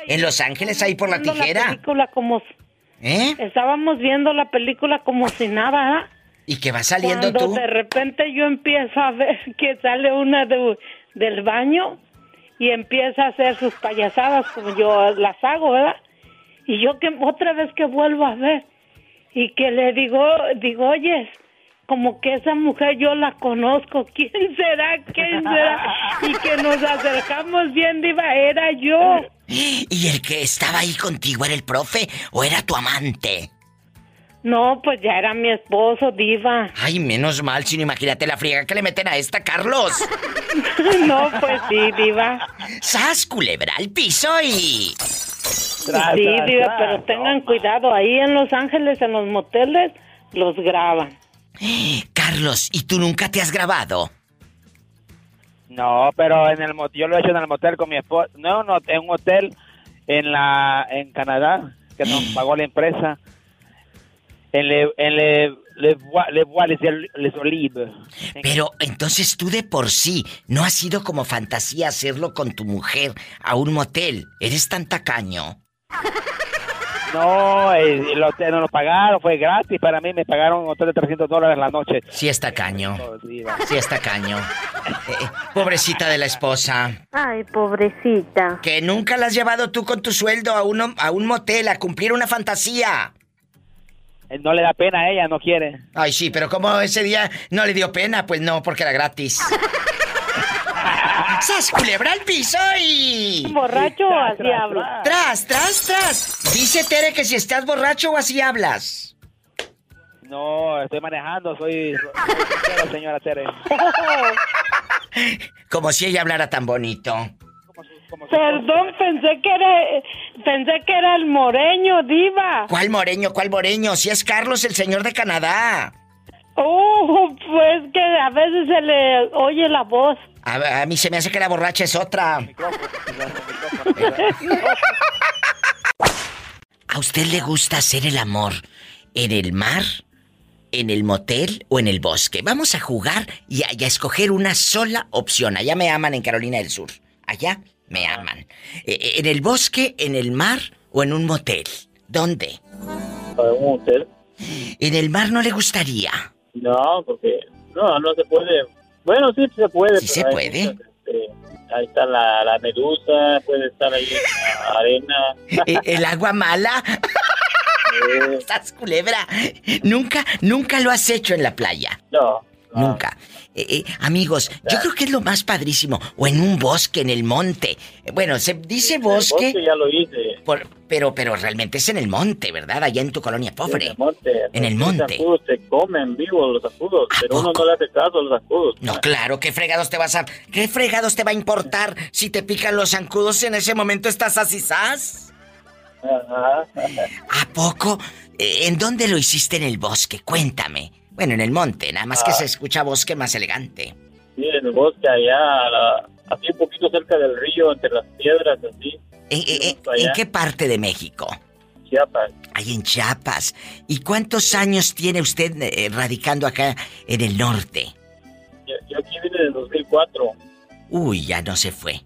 en Los Ángeles, ahí por la tijera. La película como... ¿Eh? Estábamos viendo la película como si nada. ¿Y que va saliendo Cuando tú? de repente yo empiezo a ver que sale una de, del baño y empieza a hacer sus payasadas como yo las hago, ¿verdad? Y yo que otra vez que vuelvo a ver y que le digo, digo, oye, como que esa mujer yo la conozco, ¿quién será? ¿Quién será? Y que nos acercamos bien, diva, era yo. ¿Y el que estaba ahí contigo era el profe o era tu amante? No, pues ya era mi esposo, diva. Ay, menos mal, si no imagínate la friega que le meten a esta, Carlos. no, pues sí, diva. ¡Sas, culebra al piso y... sí, diva, pero tengan cuidado, ahí en Los Ángeles, en los moteles, los graban. Carlos, ¿y tú nunca te has grabado? No, pero en el yo lo he hecho en el motel con mi esposa. No, no, en un hotel en la en Canadá que nos pagó la empresa en le, en le, le, le, les Olives. Pero entonces tú de por sí no has sido como fantasía hacerlo con tu mujer a un motel. Eres tan tacaño. No, el, hotel no lo pagaron, fue gratis. Para mí me pagaron un hotel de 300 dólares la noche. Sí está caño. Sí está caño. Eh, eh, pobrecita de la esposa. Ay, pobrecita. Que nunca la has llevado tú con tu sueldo a, uno, a un motel a cumplir una fantasía. Eh, no le da pena a ella, no quiere. Ay, sí, pero como ese día no le dio pena, pues no, porque era gratis. ¡Sas culebra al piso y. ¿Borracho o así hablas? Tras, tras, tras. Dice Tere que si estás borracho o así hablas. No, estoy manejando, soy. señora Tere. Como si ella hablara tan bonito. Perdón, pensé que era pensé que era el moreño, diva. ¿Cuál moreño? ¿Cuál moreño? Si es Carlos, el señor de Canadá. Oh, pues que a veces se le oye la voz. A, a mí se me hace que la borracha es otra. ¿A usted le gusta hacer el amor en el mar, en el motel o en el bosque? Vamos a jugar y a, y a escoger una sola opción. Allá me aman en Carolina del Sur. Allá me aman. Eh, eh, ¿En el bosque, en el mar o en un motel? ¿Dónde? En un hotel. ¿En el mar no le gustaría? No, porque no, no se puede. Bueno, sí se puede. Sí se puede. Este, ahí está la, la, medusa, puede estar ahí en la arena. ¿E, ¿El agua mala? Estás culebra. Nunca, nunca lo has hecho en la playa. No. Nunca. Eh, eh, amigos, yo creo que es lo más padrísimo. O en un bosque, en el monte. Bueno, se dice bosque. El bosque ya lo hice. pero, pero realmente es en el monte, ¿verdad? Allá en tu colonia pobre. en el monte. En el monte. Los se comen vivos los zancudos, pero uno no le hace caso a los zancudos. No, claro, ¿qué fregados te vas a. ¿Qué fregados te va a importar si te pican los zancudos en ese momento estás así, ¿sas? Ajá. ¿A poco? Eh, ¿En dónde lo hiciste en el bosque? Cuéntame. Bueno, en el monte, nada más que se escucha bosque más elegante. Sí, en el bosque allá, así un poquito cerca del río, entre las piedras, así. ¿En, qué parte de México? Chiapas. Ahí en Chiapas. ¿Y cuántos años tiene usted eh, radicando acá en el norte? Yo, aquí vine en 2004. Uy, ya no se fue.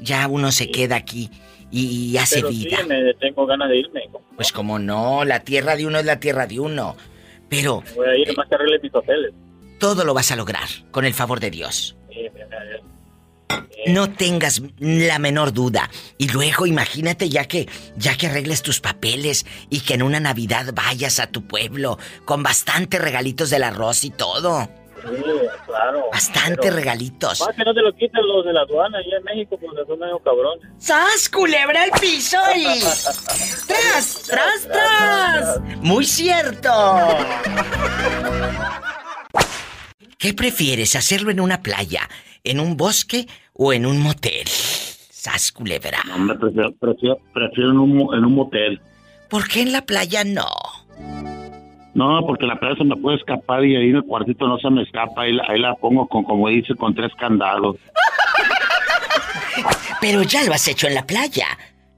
Ya uno se queda aquí y, hace Pero vida. Sí, me tengo ganas de irme. Pues como no, la tierra de uno es la tierra de uno. Pero. Voy a ir más que arregle mis papeles. todo lo vas a lograr, con el favor de Dios. No tengas la menor duda. Y luego imagínate ya que ya que arregles tus papeles y que en una Navidad vayas a tu pueblo con bastantes regalitos del arroz y todo. Sí, claro. Bastante regalitos. Más que no te lo quiten los de la aduana allá en México porque son medio cabrones. ¡Sas, culebra el piso y... ¡Tras, tras, tras! ¡Muy cierto! ¿Qué prefieres, hacerlo en una playa, en un bosque o en un motel? ¡Sas, culebra! Hombre, prefiero, prefiero, prefiero en, un, en un motel. ¿Por qué en la playa no? No, porque la playa se me puede escapar y ahí en el cuartito no se me escapa. Ahí la, ahí la pongo con, como dice, con tres candados. Pero ya lo has hecho en la playa.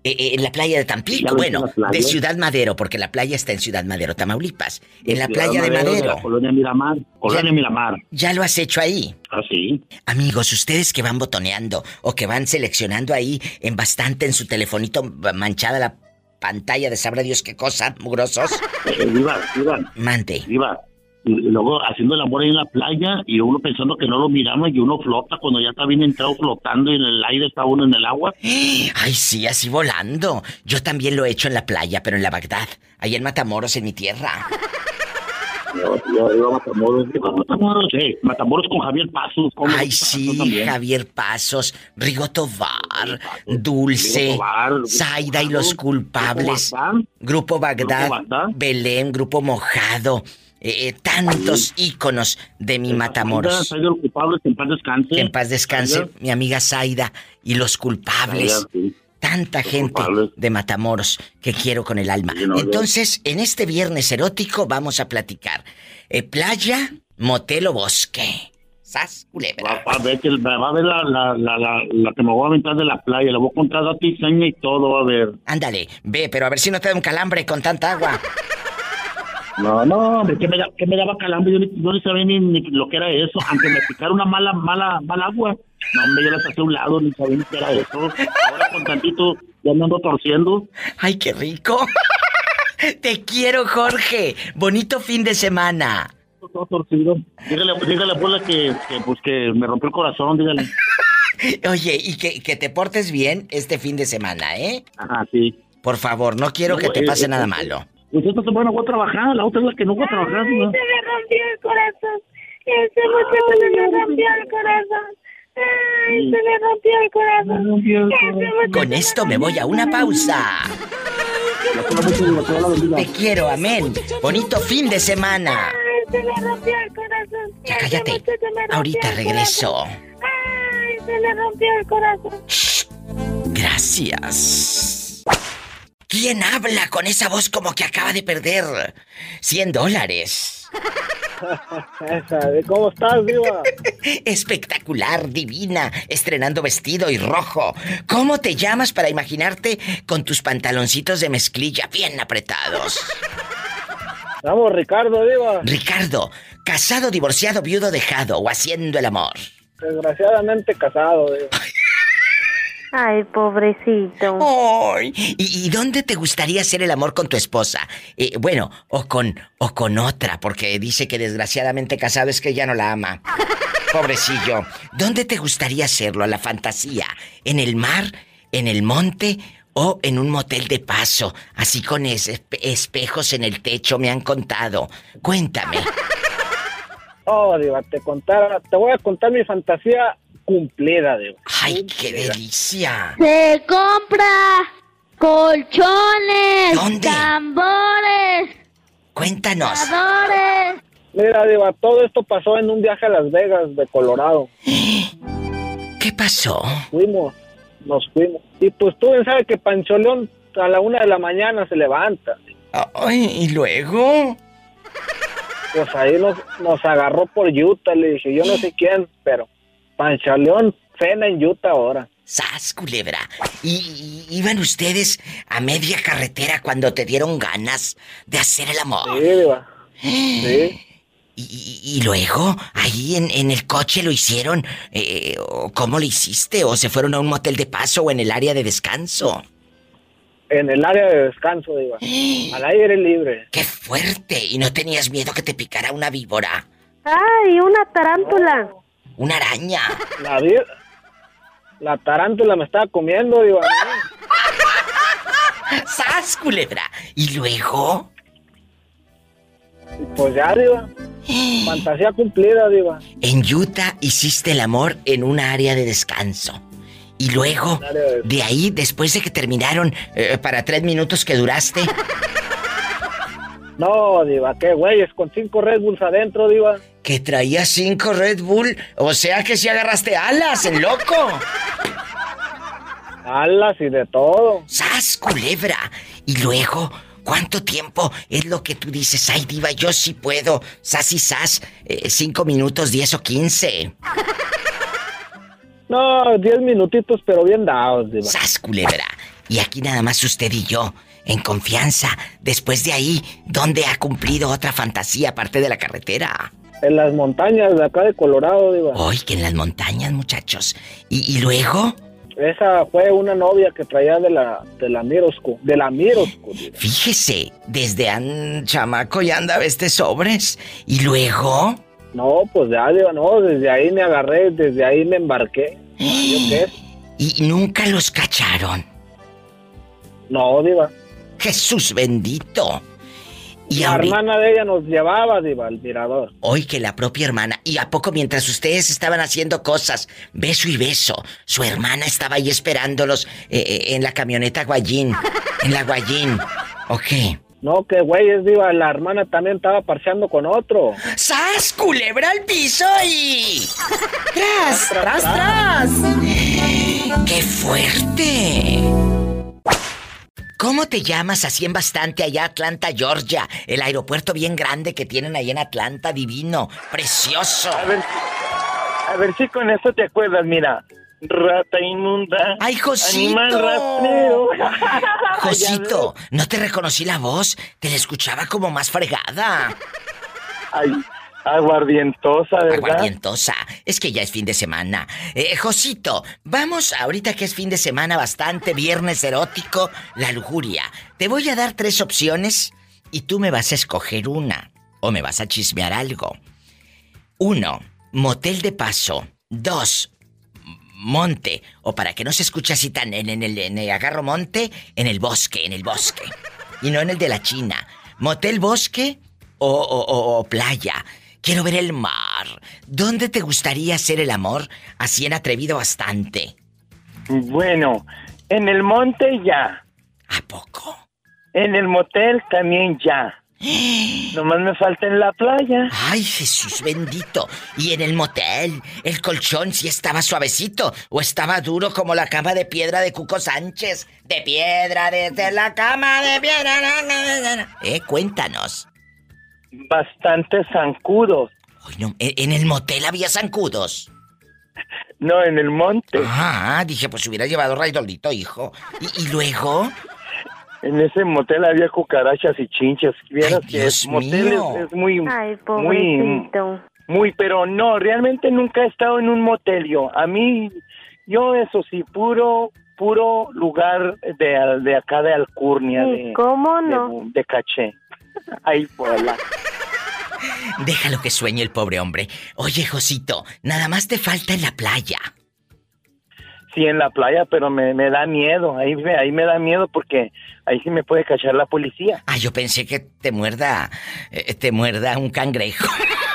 Eh, eh, en la playa de Tampico, bueno, de Ciudad Madero, porque la playa está en Ciudad Madero, Tamaulipas. En la playa de Madero. De la colonia Miramar. Colonia Miramar. ¿Ya lo has hecho ahí? Ah, sí. Amigos, ustedes que van botoneando o que van seleccionando ahí en bastante en su telefonito manchada la pantalla de sabrá Dios qué cosa, mugrosos. Eh, viva, viva. Mande. Viva. Y luego haciendo el amor ahí en la playa y uno pensando que no lo miramos y uno flota cuando ya está bien entrado flotando y en el aire está uno en el agua. Ay, sí, así volando. Yo también lo he hecho en la playa, pero en la Bagdad, ahí en Matamoros, en mi tierra. Yo, yo Matamoros, Matamoros, sí, Matamoros con Javier Pasos. Ay, sí, Javier Pasos, Rigoto Bar, Dulce, Zaida y los culpables, Grupo Bagdad, Belén, Grupo Mojado. Eh, eh, tantos íconos de mi Matamoros. los culpables, en paz descanse. Que en paz descanse, mi amiga Zaida y los culpables. Tanta gente de Matamoros que quiero con el alma. Entonces, en este viernes erótico vamos a platicar. Eh, playa, motel o bosque. ¿Sas, culebra? Va, a ver, va a ver la, la, la, la, que me voy a aventar de la playa. La voy a contar a ti, seña y todo, a ver. Ándale, ve, pero a ver si no te da un calambre con tanta agua. No, no, hombre, que me, que me daba calambre, yo no sabía ni, lo que era eso, aunque me picara una mala, mala, mala agua. No, hombre, yo la saqué a un lado, ni sabía ni qué era eso. Ahora con tantito ya me ando torciendo. ¡Ay, qué rico! Te quiero, Jorge. Bonito fin de semana. Todo torcido. Dígale, dígale a que, que, pues, que me rompió el corazón, dígale. Oye, y que, que te portes bien este fin de semana, ¿eh? Ajá, sí. Por favor, no quiero que te pase nada malo. Pues esta semana voy a trabajar, la otra es la que no voy a trabajar. Ay, ¿no? se me rompió el corazón. Ese muchacho se me rompió el corazón. Ay, se me rompió el corazón. Con esto me voy a una pausa. Te quiero, amén. Bonito fin de semana. Ay, se me rompió el corazón. Ya cállate. Ahorita regreso. Ay, se me rompió el corazón. Gracias. ¿Quién habla con esa voz como que acaba de perder 100 dólares? ¿Cómo estás, Diva? Espectacular, divina, estrenando vestido y rojo. ¿Cómo te llamas para imaginarte con tus pantaloncitos de mezclilla bien apretados? Vamos, Ricardo, Diva. Ricardo, casado, divorciado, viudo, dejado o haciendo el amor. Desgraciadamente casado, Diva. Ay, pobrecito. Ay, ¿Y, dónde te gustaría hacer el amor con tu esposa? Eh, bueno, o con, o con otra, porque dice que desgraciadamente casado es que ya no la ama. Pobrecillo. ¿Dónde te gustaría hacerlo? ¿A la fantasía? ¿En el mar? ¿En el monte? ¿O en un motel de paso? Así con espejos en el techo, me han contado. Cuéntame. Oh, Diva, te contara, te voy a contar mi fantasía cumplida, de ¡Ay, qué delicia! Se compra colchones, ¿Dónde? tambores, Cuéntanos. Mira, Diva, todo esto pasó en un viaje a Las Vegas, de Colorado. ¿Qué pasó? Fuimos, nos fuimos. Y pues tú bien sabes que Pancho León a la una de la mañana se levanta. Ay, ¿y luego? Pues ahí nos, nos agarró por Utah, le dije, yo no sé quién, pero Pancho León cena en Utah ahora. ¡Sas, culebra! ¿Y, iban ustedes a media carretera cuando te dieron ganas de hacer el amor? Sí, Diva. Sí. ¿Y, luego? ¿Ahí en, el coche lo hicieron? Eh, ¿Cómo lo hiciste? ¿O se fueron a un motel de paso o en el área de descanso? En el área de descanso, Diva. Al aire libre. ¡Qué fuerte! ¿Y no tenías miedo que te picara una víbora? Ay, una tarántula. Una araña. La, la tarántula me estaba comiendo, diva. ¡Sas, culebra! ¿Y luego? Pues ya, Diva. Fantasía cumplida, Diva. En Utah hiciste el amor en un área de descanso. Y luego, de ahí, después de que terminaron, eh, para tres minutos que duraste. No, Diva, qué güeyes, con cinco Red Bulls adentro, Diva. Que traía cinco Red Bull. O sea que si agarraste alas, el loco. Alas y de todo. ¡Sas, culebra! Y luego, ¿Cuánto tiempo es lo que tú dices? Ay, diva, yo sí puedo. Sas y sas. Eh, cinco minutos, diez o quince. No, diez minutitos, pero bien dados, diva. Sas, culebra. Y aquí nada más usted y yo, en confianza. Después de ahí, ¿dónde ha cumplido otra fantasía aparte de la carretera? En las montañas de acá de Colorado, diva. Hoy que en las montañas, muchachos. ¿Y, y luego? Esa fue una novia que traía de la de la Mirosco, de la Mirosco. Fíjese, desde an chamaco ya andaba este sobres y luego No, pues ya digo, no, desde ahí me agarré, desde ahí me embarqué. qué? ¿Y nunca los cacharon? No, diva. Jesús bendito. Y la hermana de ella nos llevaba, Diva, al mirador. Hoy que la propia hermana. ¿Y a poco mientras ustedes estaban haciendo cosas, beso y beso, su hermana estaba ahí esperándolos eh, eh, en la camioneta Guayín? En la Guayín. ¿O qué? No, que güeyes, Diva, la hermana también estaba parcheando con otro. ¡Sas! ¡Culebra al piso y... ¡Tras, tras, tras! ¡Qué fuerte! ¿Cómo te llamas así en bastante allá Atlanta, Georgia? El aeropuerto bien grande que tienen ahí en Atlanta, divino, precioso. A ver, a ver si con eso te acuerdas, mira. Rata inmunda. ¡Ay, Josito! Animal. Josito, no te reconocí la voz. Te la escuchaba como más fregada. Ay, Aguardientosa, ¿verdad? Aguardientosa. Es que ya es fin de semana. Eh, Josito, vamos ahorita que es fin de semana bastante, viernes erótico, la lujuria. Te voy a dar tres opciones y tú me vas a escoger una. O me vas a chismear algo. Uno, motel de paso. Dos, monte. O para que no se escuche así tan en, el, en el agarro monte, en el bosque, en el bosque. Y no en el de la China. Motel bosque o, o, o playa. Quiero ver el mar. ¿Dónde te gustaría hacer el amor así en atrevido bastante? Bueno, en el monte ya. ¿A poco? En el motel también ya. Nomás me falta en la playa. Ay, Jesús bendito. ¿Y en el motel? ¿El colchón sí estaba suavecito? ¿O estaba duro como la cama de piedra de Cuco Sánchez? De piedra desde la cama de piedra. Eh, cuéntanos bastantes zancudos. Ay, no, ¿en el motel había zancudos? No, en el monte. Ah, dije, pues hubiera llevado raidolito, hijo. ¿Y, luego? En ese motel había cucarachas y chinchas. Vieras que es motel es, muy, Ay, muy, muy, pero no, realmente nunca he estado en un motel yo. A mí, yo eso sí, puro, puro lugar de, de acá de Alcurnia. De, ¿Cómo no? De, de caché. Ay, la... Déjalo que sueñe el pobre hombre. Oye, Josito, nada más te falta en la playa. Sí, en la playa, pero me, da miedo. Ahí, ahí me da miedo porque ahí sí me puede cachar la policía. Ah, yo pensé que te muerda, eh, te muerda un cangrejo.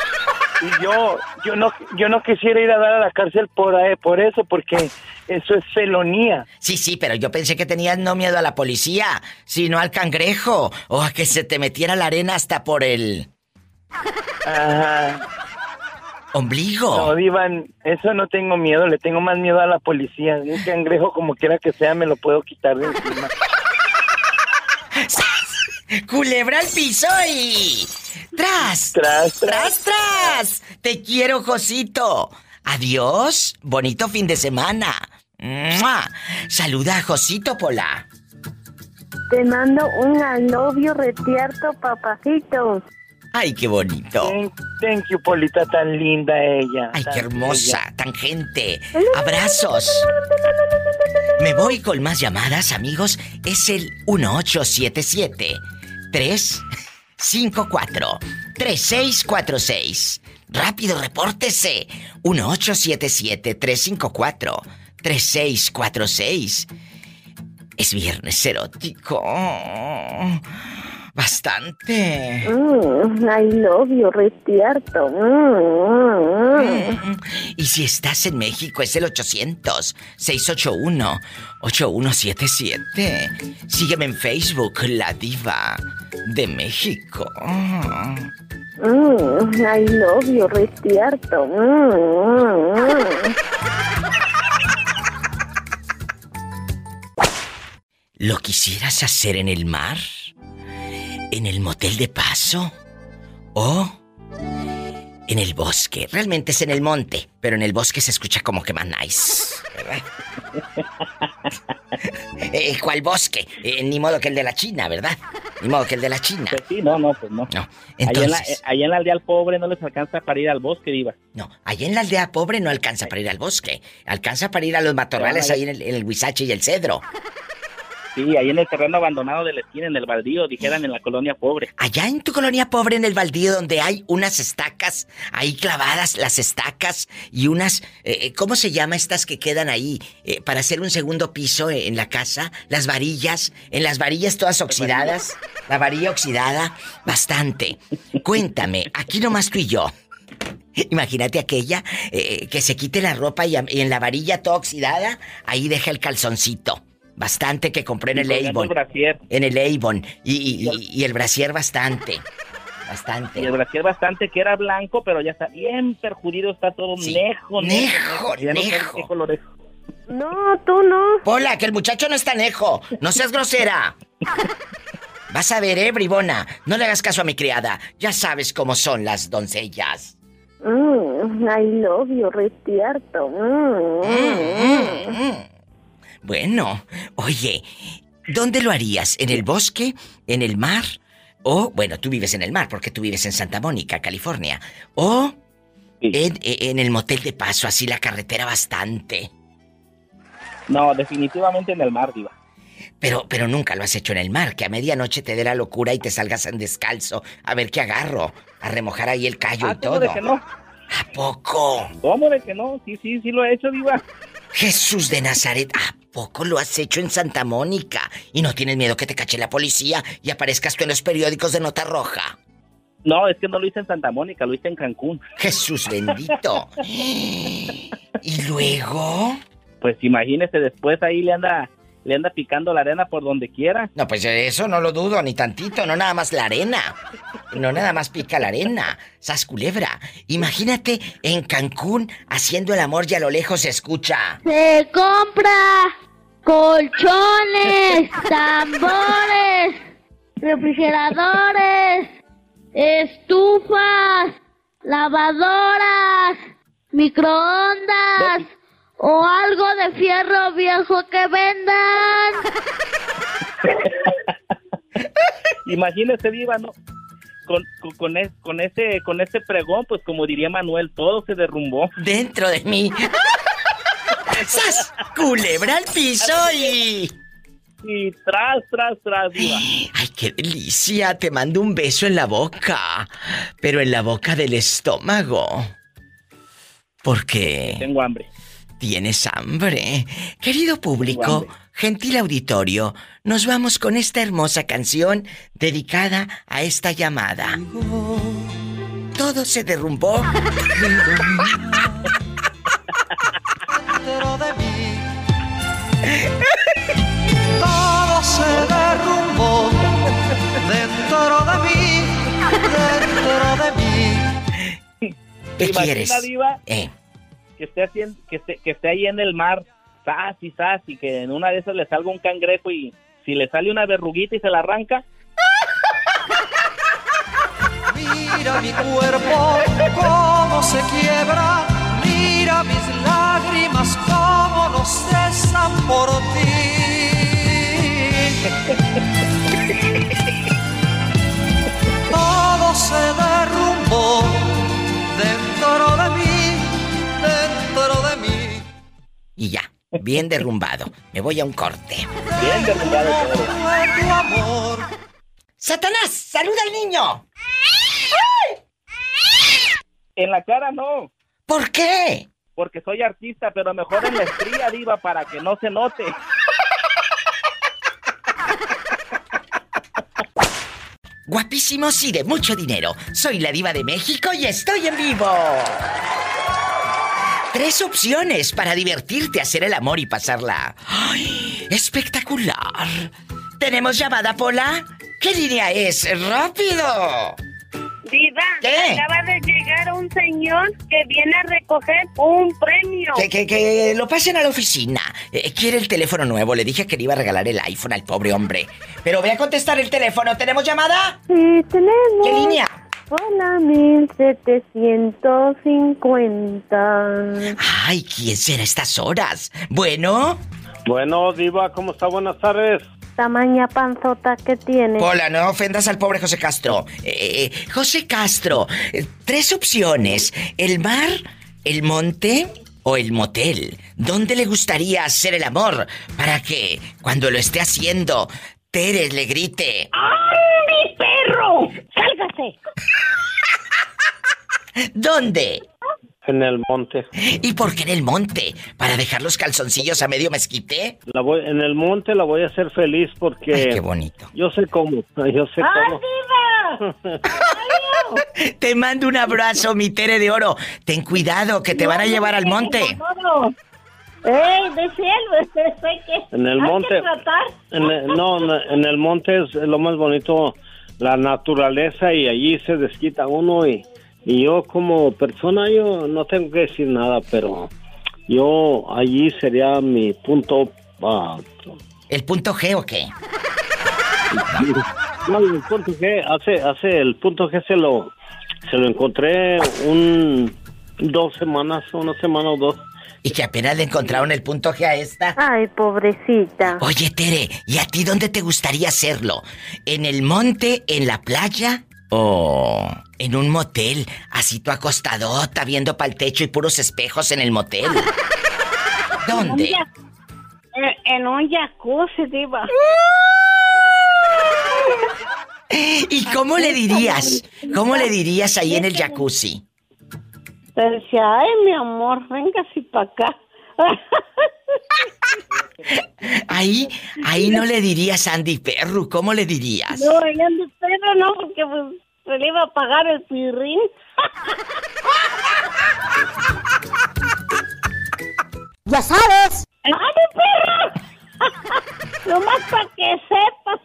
Y yo, yo no, yo no quisiera ir a dar a la cárcel por, eh, por eso, porque eso es felonía. Sí, sí, pero yo pensé que tenías no miedo a la policía, sino al cangrejo, o a que se te metiera la arena hasta por el... Ajá. Ombligo. No, Divan, eso no tengo miedo, le tengo más miedo a la policía. Un cangrejo, como quiera que sea, me lo puedo quitar de encima. ¡Culebra al piso y... ¡Tras! ¡Tras, tras! ¡Tras, Te quiero, Josito. Adiós. Bonito fin de semana. Saluda a Josito Pola. Te mando un alobio retierto, papacito. Ay, qué bonito. Thank, you, Polita, tan linda ella. Ay, qué hermosa, tan gente. Abrazos. Me voy con más llamadas, amigos. Es el 1877 3 3646. Rápido, repórtese. 1877-354-3646. Es viernes erótico. Bastante. Mm, I love you, Restierto. Mm, y si estás en México es el 800-681-8177. Sígueme en Facebook, La Diva de México. Mm, I love you, Restierto. ¿Lo quisieras hacer en el mar? ¿En el motel de paso? ¿O en el bosque? Realmente es en el monte, pero en el bosque se escucha como que más nice. ¿verdad? Eh, ¿Cuál bosque? Eh, ni modo que el de la China, ¿verdad? Ni modo que el de la China. Pues sí, no, no, pues no. No. Allá, en la, Entonces, eh, allá en la aldea pobre no les alcanza para ir al bosque, Diva. no, allá en la aldea pobre no alcanza para ir al bosque. Alcanza para ir a los matorrales ahí en el, en el Huizache y el Cedro. Sí, ahí en el terreno abandonado de la esquina, en el baldío, dijeran en la colonia pobre. Allá en tu colonia pobre, en el baldío, donde hay unas estacas ahí clavadas, las estacas y unas, eh, ¿cómo se llama estas que quedan ahí eh, para hacer un segundo piso en la casa? Las varillas, en las varillas todas oxidadas, la varilla oxidada, bastante. Cuéntame, aquí nomás tú y yo. Imagínate aquella eh, que se quite la ropa y, y en la varilla toda oxidada, ahí deja el calzoncito. Bastante que compré en Y el Avon. En el Avon. Y, y- y- y el brasier bastante. Bastante. Y el brasier bastante que era blanco, pero ya está bien perjudido, está todo Sí. nejo, Nejo, no nejo. es. No, tú no. Pola, que el muchacho no está nejo. No seas grosera. Vas a ver, eh, bribona. No le hagas caso a mi criada. Ya sabes cómo son las doncellas. Mm, I love you. Bueno, oye, ¿dónde lo harías? ¿En el bosque? ¿En el mar? O, bueno, tú vives en el mar porque tú vives en Santa Mónica, California. O en, en el motel de paso, así la carretera bastante. No, definitivamente en el mar, Diva. Pero, pero nunca lo has hecho en el mar, que a medianoche te dé la locura y te salgas en descalzo a ver qué agarro, a remojar ahí el callo y Ah, ¿cómo todo. de que no? ¿A poco? ¿Cómo de que no? Sí, sí, sí lo he hecho, Diva. Jesús de Nazaret, ¿a poco lo has hecho en Santa Mónica? ¿Y no tienes miedo que te cache la policía y aparezcas tú en los periódicos de Nota Roja? No, es que no lo hice en Santa Mónica, lo hice en Cancún. Jesús bendito. ¿Y luego? Pues imagínese, después ahí le anda, le anda picando la arena por donde quiera. No, pues eso no lo dudo ni tantito, no nada más la arena. No nada más pica la arena. Sas culebra. Imagínate en Cancún haciendo el amor y a lo lejos se escucha. Se compra colchones, tambores, refrigeradores, estufas, lavadoras, microondas o algo de fierro viejo que vendan. Imagínese, Diva, ¿no? Con, con, con, es- con ese, con ese pregón, pues como diría Manuel, todo se derrumbó. Dentro de mí. ¡Sas! Culebra al piso y. Y tras, tras, tras, Diva. ¡Ay, qué delicia! Te mando un beso en la boca. Pero en la boca del estómago. Porque. Tengo hambre. Tienes hambre. Querido público, gentil auditorio, nos vamos con esta hermosa canción dedicada a esta llamada. Todo se derrumbó. dentro de mí. Todo se derrumbó dentro de mí, dentro de mí. ¿Qué Imagina, quieres? Diva, Eh. Que esté haciendo, que esté, que esté ahí en el mar, sas y sas, y que en una de esas le salga un cangrejo y si le sale una verruguita y se la arranca, Mira mi cuerpo cómo se quiebra, mira mis lágrimas cómo no cesan por ti. Todo se derrumbó Y ya, bien derrumbado. Me voy a un corte. bien derrumbado tu amor. Satanás, saluda al niño. En la cara no. ¿Por qué? Porque soy artista, pero mejor en la estría, diva, para que no se note. Guapísimos y de mucho dinero. Soy la diva de México y estoy en vivo. Tres opciones para divertirte, hacer el amor y pasarla. ¡Ay! ¡Espectacular! ¿Tenemos llamada, Pola? ¿Qué línea es? ¡Rápido! Diva, ¿Qué? acaba de llegar un señor que viene a recoger un premio. Que, que, que lo pasen a la oficina. Eh, quiere el teléfono nuevo. Le dije que le iba a regalar el iPhone al pobre hombre. Pero voy a contestar el teléfono. ¿Tenemos llamada? Sí, tenemos. ¿Qué línea? Hola, 1750. Ay, ¿quién será a estas horas? Bueno. Bueno, Diva, ¿cómo está? Buenas tardes. Tamaña panzota que tiene. Hola, no ofendas al pobre José Castro. Eh, eh, José Castro, eh, tres opciones. ¿El mar, el monte o el motel? ¿Dónde le gustaría hacer el amor para que cuando lo esté haciendo, Teres le grite? ¡Ay, mi perro! ¿Dónde? En el monte. ¿Y por qué en el monte? ¿Para dejar los calzoncillos a medio mezquite? La voy, en el monte la voy a hacer feliz porque... Ay, qué bonito. Yo sé cómo, yo sé cómo. Te mando un abrazo, mi Tere de Oro. Ten cuidado, que te van a llevar al monte. ¡Ey, de cielo! En el hay monte. que tratar. En el- no, en el monte es lo más bonito, la naturaleza y allí se desquita uno y, y yo como persona yo no tengo que decir nada, pero yo allí sería mi punto... ah, ¿El punto G o qué? no, el punto G, hace, hace el punto G se lo, se lo encontré un dos semanas, una semana o dos. Y que apenas le encontraron el punto G a esta. Ay, pobrecita. Oye, Tere, ¿y a ti dónde te gustaría hacerlo? ¿En el monte, en la playa o en un motel? Así tú acostadota viendo para el techo y puros espejos en el motel. ¿Dónde? En, un jacuzzi, diva. ¿Y cómo le dirías? ¿Cómo le dirías ahí en el jacuzzi? Te decía, ay, mi amor, venga así para acá. Ahí, ahí no le dirías Andy Perru, ¿cómo le dirías? No, de perro no, porque pues, se le iba a pagar el pirrín. Ya sabes. ¡Ay, mi perro! Nomás para que sepas.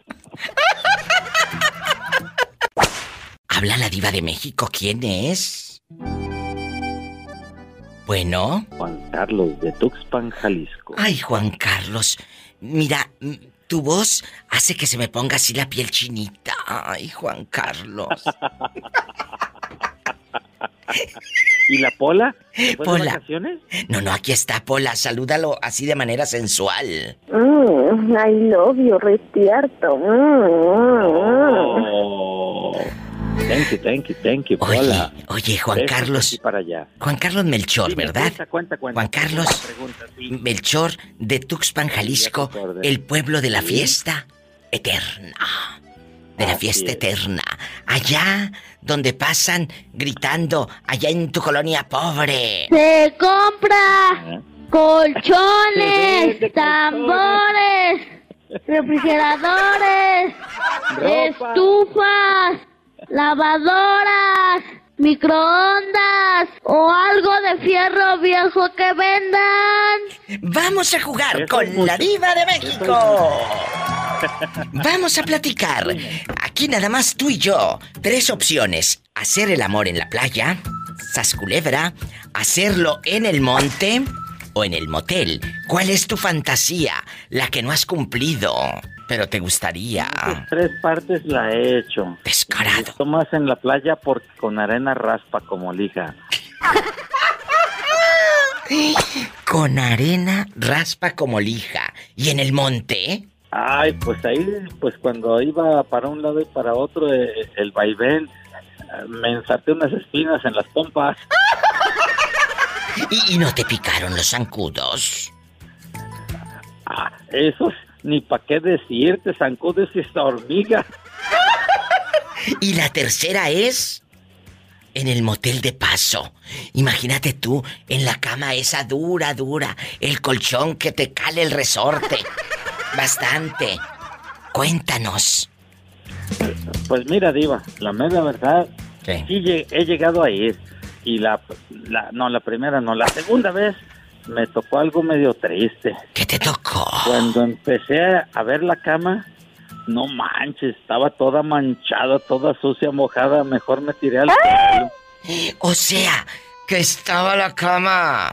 Habla la diva de México, ¿quién es? Bueno. Juan Carlos de Tuxpan, Jalisco. Ay, Juan Carlos. Mira, tu voz hace que se me ponga así la piel chinita. Ay, Juan Carlos. ¿Y la Pola? ¿Fue de Pola. vacaciones? No, no, aquí está Pola. Salúdalo así de manera sensual. Mm, I love you, Restierto. Mm, mm, mm. Oh. Thank you, thank you, thank you, Pola. Oye, Juan Carlos. para allá. Juan Carlos Melchor, ¿verdad? cuenta, cuenta, cuenta. Juan Carlos Pregunta, sí. Melchor de Tuxpan, Jalisco, el pueblo de la Sí. fiesta eterna. De la Así fiesta es. eterna. Allá donde pasan gritando, allá en tu colonia pobre. Se compra colchones, tambores, refrigeradores, Ropa. estufas, lavadoras, microondas o algo de fierro viejo que vendan. Vamos a jugar con la diva de México. Vamos a platicar. Aquí nada más tú y yo. Tres opciones. Hacer el amor en la playa, sasculebra, hacerlo en el monte o en el motel. ¿Cuál es tu fantasía? La que no has cumplido, pero te gustaría. Tres partes la he hecho. Descarado. Tomas en la playa porque con arena raspa como lija. Con arena raspa como lija. ¿Y en el monte? Ay, pues ahí, pues cuando iba para un lado y para otro, eh, el vaivén, me ensarté unas espinas en las pompas. ¿Y, y no te picaron los zancudos? Ah, esos, ni pa' qué decirte, zancudos y esta hormiga. Y la tercera es en el motel de paso. Imagínate tú en la cama esa dura, dura, el colchón que te cale el resorte. Bastante. Cuéntanos. Pues mira, Diva, la mera verdad, sí, he llegado a ir. Y la, la, no, la primera no, la segunda vez me tocó algo medio triste. ¿Qué te tocó? Cuando empecé a ver la cama, no manches, estaba toda manchada, toda sucia, mojada, mejor me tiré al suelo. O sea, que estaba la cama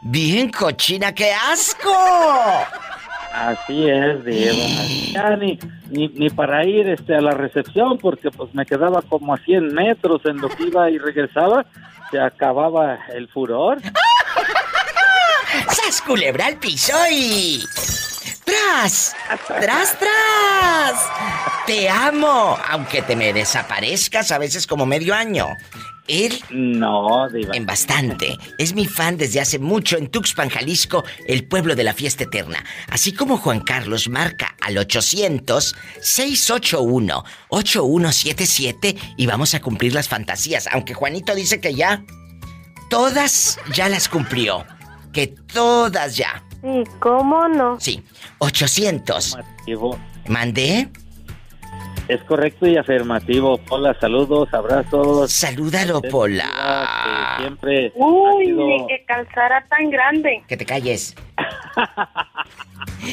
bien cochina, qué asco. Así es, Diva. Ya ni, ni, ni, para ir este, a la recepción, porque pues me quedaba como a 100 metros en lo que iba y regresaba, se acababa el furor. ¡Sas culebra al piso y... ¡Tras! ¡Tras, tras! Te amo, aunque te me desaparezcas a veces como medio año. Él. No, Diva. En bastante. Es mi fan desde hace mucho en Tuxpan, Jalisco, el pueblo de la fiesta eterna. Así como Juan Carlos marca al 800-681-8177 y vamos a cumplir las fantasías. Aunque Juanito dice que ya. Todas ya las cumplió. Que todas ya. Sí, ¿cómo no? Sí. 800. ¿Mandé? Es correcto y afirmativo. Pola, saludos, abrazos. Salúdalo, Pola. siempre. Uy, ni que calzara tan grande. Que te calles.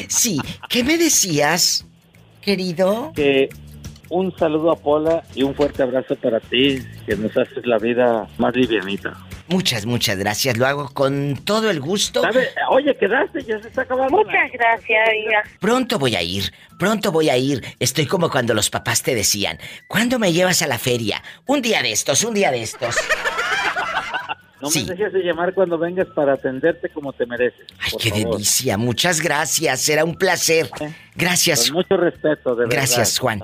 sí, ¿qué me decías, querido? Que un saludo a Pola y un fuerte abrazo para ti, que nos haces la vida más livianita. Muchas, muchas gracias. Lo hago con todo el gusto. Oye, quedaste, ya se está acabando. Muchas gracias, hija. Pronto voy a ir, pronto voy a ir. Estoy como cuando los papás te decían, ¿cuándo me llevas a la feria? Un día de estos, un día de estos. No me dejes de llamar cuando vengas para atenderte como te mereces. Ay, qué delicia. Muchas gracias. Será un placer. Eh, gracias. Con mucho respeto, de verdad. Gracias, Juan.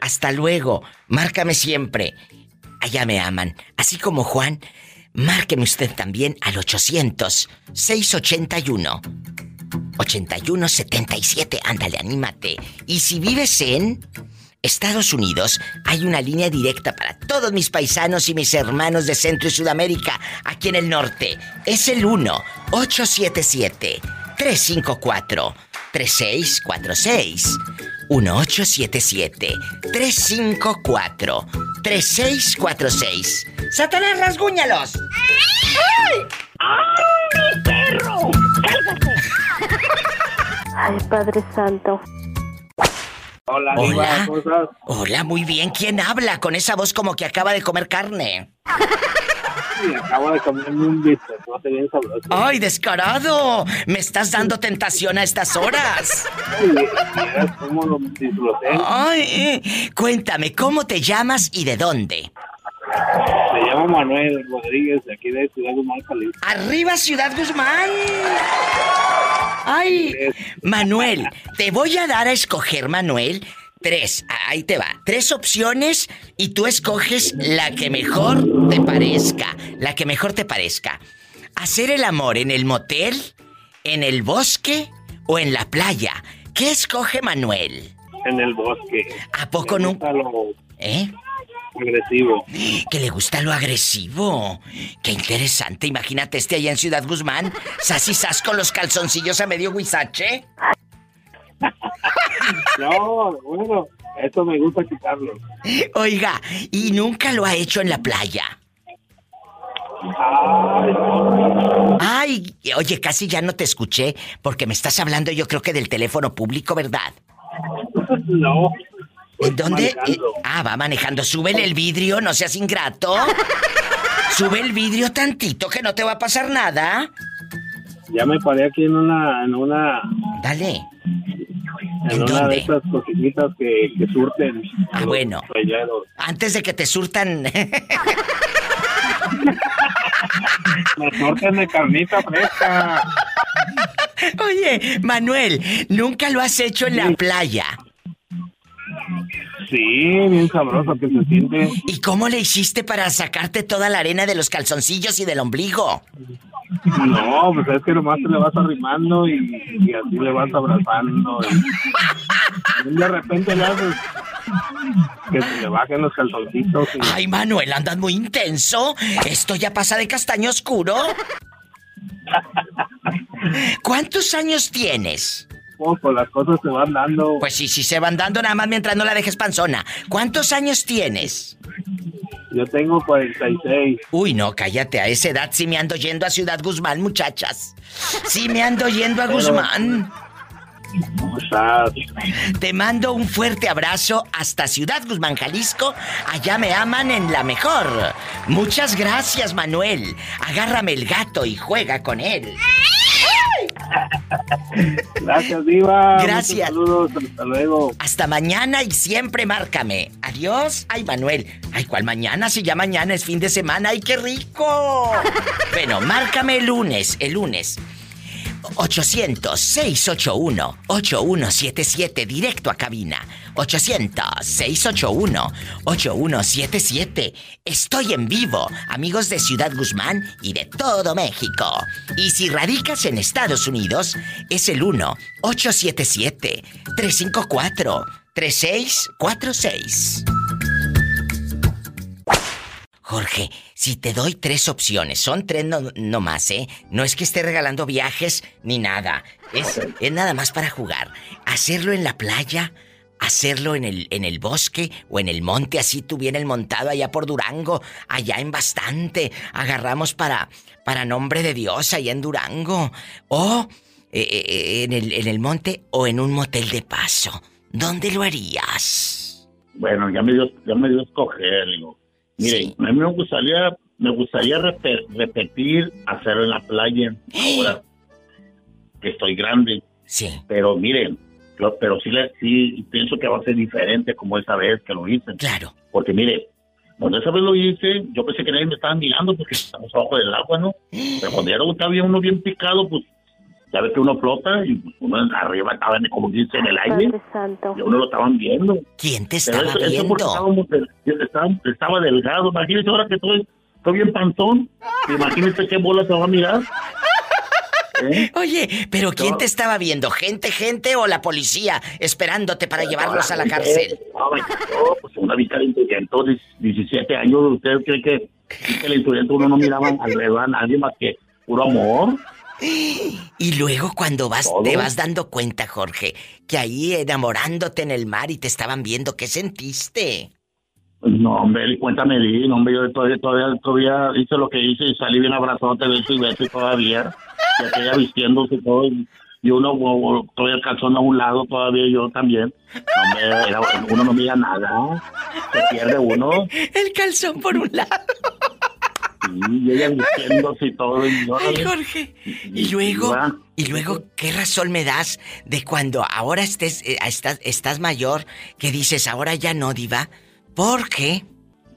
Hasta luego. Márcame siempre. Allá me aman. Así como Juan, Márqueme usted también al 800-681-8177. Ándale, anímate. Y si vives en Estados Unidos, hay una línea directa para todos mis paisanos y mis hermanos de Centro y Sudamérica, aquí en el norte. Es el 1-877-354-3646. 1877-354-3646. ¡Satanás, rasguñalos! ¡Ay! ¡Ay, mi perro! ¡Cálgate! Ay, Padre Santo. Hola, Hola. Hola, muy bien. ¿Quién habla con esa voz como que acaba de comer carne? Sí, acabo de comer un bien sabroso. ¡Ay, descarado! Me estás dando tentación a estas horas. Ay, cómo lo disfruté. Ay, cuéntame, ¿cómo te llamas y de dónde? Me llamo Manuel Rodríguez, de aquí de Ciudad Guzmán, Jalisco. ¡Arriba, Ciudad Guzmán! ¡Ay! Manuel, te voy a dar a escoger, Manuel, tres. Ahí te va. Tres opciones y tú escoges la que mejor te parezca. La que mejor te parezca. ¿Hacer el amor en el motel, en el bosque o en la playa? ¿Qué escoge Manuel? En el bosque. ¿A poco nunca? ¿Eh? Agresivo. Que le gusta lo agresivo. Qué interesante. Imagínate este allá en Ciudad Guzmán. Sas y sas con los calzoncillos a medio guisache. no, bueno, esto me gusta quitarlo. Oiga, ¿y nunca lo ha hecho en la playa? Ay, oye, casi ya no te escuché porque me estás hablando yo creo que del teléfono público, ¿verdad? No. ¿En dónde? Eh, ah, va manejando. Súbele el vidrio, no seas ingrato. Sube el vidrio tantito que no te va a pasar nada. Ya me paré aquí en una, en una. Dale. En, una de esas cositas que, que surten. Ah, bueno. Antes de que te surtan. me surten de carnita fresca. Oye, Manuel, ¿nunca lo has hecho en la playa? Sí, bien sabroso que se siente. ¿Y cómo le hiciste para sacarte toda la arena de los calzoncillos y del ombligo? No, pues es que nomás te le vas arrimando y, y así le vas abrazando. Y, de repente le haces. que se le bajen los calzoncitos. Ay, Manuel, andas muy intenso. Esto ya pasa de castaño oscuro. ¿Cuántos años tienes? Poco, las cosas se van dando. Pues sí, sí se van dando nada más mientras no la dejes panzona. ¿Cuántos años tienes? Yo tengo 46. Uy, no, cállate. A esa edad sí me ando yendo a Ciudad Guzmán, muchachas. Sí me ando yendo a Guzmán. Te mando un fuerte abrazo hasta Ciudad Guzmán, Jalisco. Allá me aman en la mejor. Muchas gracias, Manuel. Agárrame el gato y juega con él. Gracias, Diva. Gracias. saludos, hasta luego. Hasta mañana y siempre márcame. Adiós. Ay, Manuel. Ay, ¿cuál mañana? Si ya mañana es fin de semana. ¡Ay, qué rico! Bueno, márcame el lunes, el lunes. 800-681-8177, directo a cabina. 800-681-8177. Estoy en vivo, amigos de Ciudad Guzmán y de todo México. Y si radicas en Estados Unidos, es el 1-877-354-3646. Jorge, si te doy tres opciones, son tres no, más, ¿eh? No es que esté regalando viajes ni nada. Es, es, nada más para jugar. Hacerlo en la playa, hacerlo en el, en el bosque o en el monte, así tú vienes montado allá por Durango, allá en bastante. Agarramos para, para nombre de Dios allá en Durango. O eh, eh, en, el, en el monte o en un motel de paso. ¿Dónde lo harías? Bueno, ya me dio, ya me dio escoger, digo. Mire, a mí me gustaría, me gustaría repetir hacerlo en la playa ahora que estoy grande. Sí. Pero miren, pero sí, sí pienso que va a ser diferente como esa vez que lo hice. Claro. Porque mire, cuando esa vez lo hice, yo pensé que nadie me estaba mirando porque estamos abajo del agua, ¿no? Pero cuando ya estaba bien uno bien picado, pues ya ves que uno flota y uno arriba estaba, como dice, en el aire. Y uno lo estaban viendo. ¿Quién te estaba viendo? estaba, estaba, delgado. Imagínese ahora que estoy, estoy bien pantón. Imagínese qué bola se va a mirar. ¿Eh? Oye, pero ¿quién te estaba viendo? ¿Gente, gente o la policía esperándote para llevarlos a la cárcel? No, pues una vista de intuyento de 17 años. ¿Usted cree que, que el intuyento uno no miraba alrededor a nadie más que puro amor? Y luego cuando vas, te vas dando cuenta, Jorge, que ahí enamorándote en el mar y te estaban viendo, ¿qué sentiste? No, hombre, cuéntame, di, no, hombre, yo todavía, todavía, todavía hice lo que hice y salí bien abrazote, beso y beso y todavía, y aquella vistiéndose y todo, y uno todavía el calzón a un lado, todavía yo también. No, uno no mira nada, se pierde uno. El calzón por un lado. Y ella vistiéndose y todo. Y Ay, Jorge. Y, luego, y, luego, ¿qué razón me das de cuando ahora estés, eh, estás, estás mayor, que dices, ahora ya no, diva? ¿Por qué?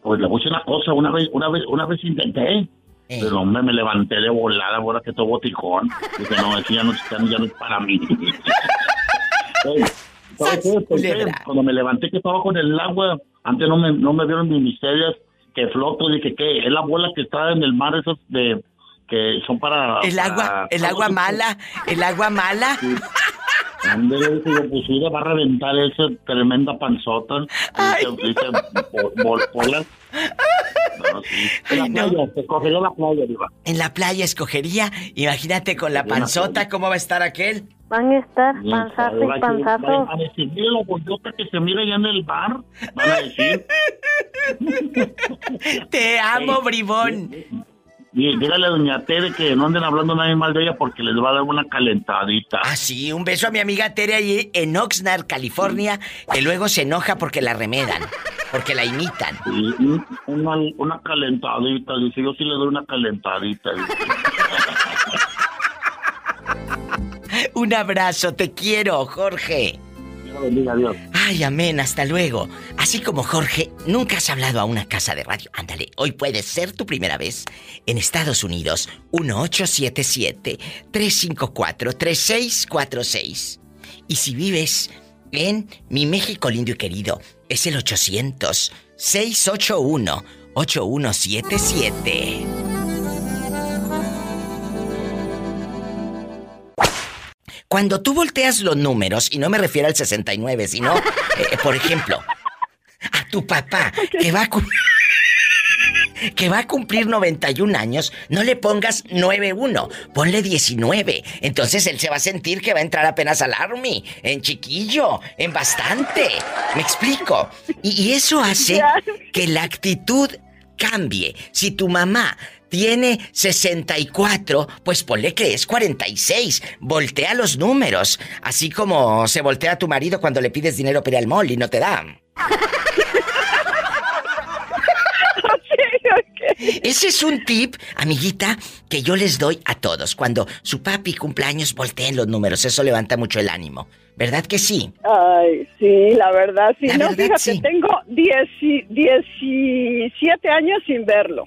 Pues le voy a una cosa, una vez, una vez, una vez intenté. Eh. Pero hombre, me levanté de volada, ahora que todo boticón. Dije, no, eso ya no, ya no es para mí. Cuando me levanté que estaba con el agua, antes no me, no me vieron mis miserias que floto, dije que es la bola que está en el mar, esos de que son para el agua, el agua mala, el agua mala. Sí. Ándale, yo pues sí, va a reventar esa tremenda panzota. Dice, dice bola. No, sí. En la playa, escogería la playa, diva. En la playa escogería, imagínate con la panzota, ¿cómo va a estar aquel? Van a estar panzazo y panzazo. Van a decir, mira la bollota que se mira allá en el bar. Van a decir. Te amo, bribón. Y dígale a doña Tere que no anden hablando nadie mal de ella porque les va a dar una calentadita. Ah, sí, un beso a mi amiga Tere allí en Oxnard, California, que luego se enoja porque la remedan, porque la imitan. Sí, una, una calentadita, dice, yo sí le doy una calentadita. un abrazo, te quiero, Jorge. Ay, amén, hasta luego. Así como Jorge, nunca has hablado a una casa de radio. Ándale, hoy puede ser tu primera vez. En Estados Unidos, 1877-354-3646. Y si vives en mi México lindo y querido, es el 800-681-8177. Cuando tú volteas los números, y no me refiero al 69, sino, eh, por ejemplo, tu papá, que va a que va a cumplir 91 años, no le pongas 91, ponle 19. Entonces él se va a sentir que va a entrar apenas al Army, en chiquillo, en bastante. ¿Me explico? Y, y eso hace que la actitud cambie. Si tu mamá tiene 64, pues ponle que es 46. Voltea los números. Así como se voltea a tu marido cuando le pides dinero para ir al mall y no te da. Ese es un tip, amiguita, que yo les doy a todos. Cuando su papi cumpleaños, volteen los números. Eso levanta mucho el ánimo. ¿Verdad que sí? Ay, sí, la verdad, sí. no, fíjate, tengo 17 años sin verlo.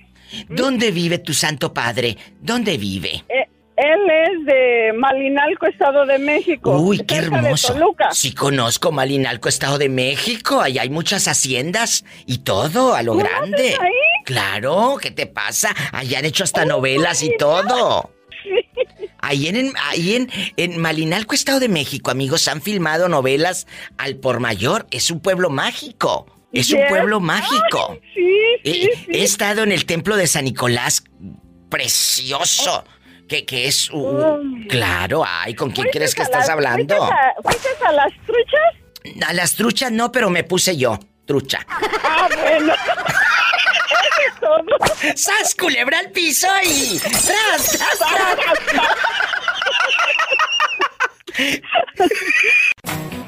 ¿Dónde vive tu santo padre? ¿Dónde vive? Eh, él es de Malinalco, Estado de México. Uy, qué hermoso. Sí conozco Malinalco, Estado de México. Ahí hay muchas haciendas y todo a lo grande. Ahí? Claro, ¿qué te pasa? Allá han hecho hasta novelas y todo. Ahí, en, ahí en, en Malinalco, Estado de México, amigos, han filmado novelas al por mayor. Es un pueblo mágico. Es un pueblo mágico. sí, sí, he, estado en el templo de San Nicolás, precioso. Que, que es un... Oh. Claro, ay, ¿con quién crees que estás hablando? ¿Fuiste a, las truchas? A las truchas no, pero me puse yo, trucha. Ah, bueno. ¡Sas, culebra al piso y... ¡Tras, tras, tras!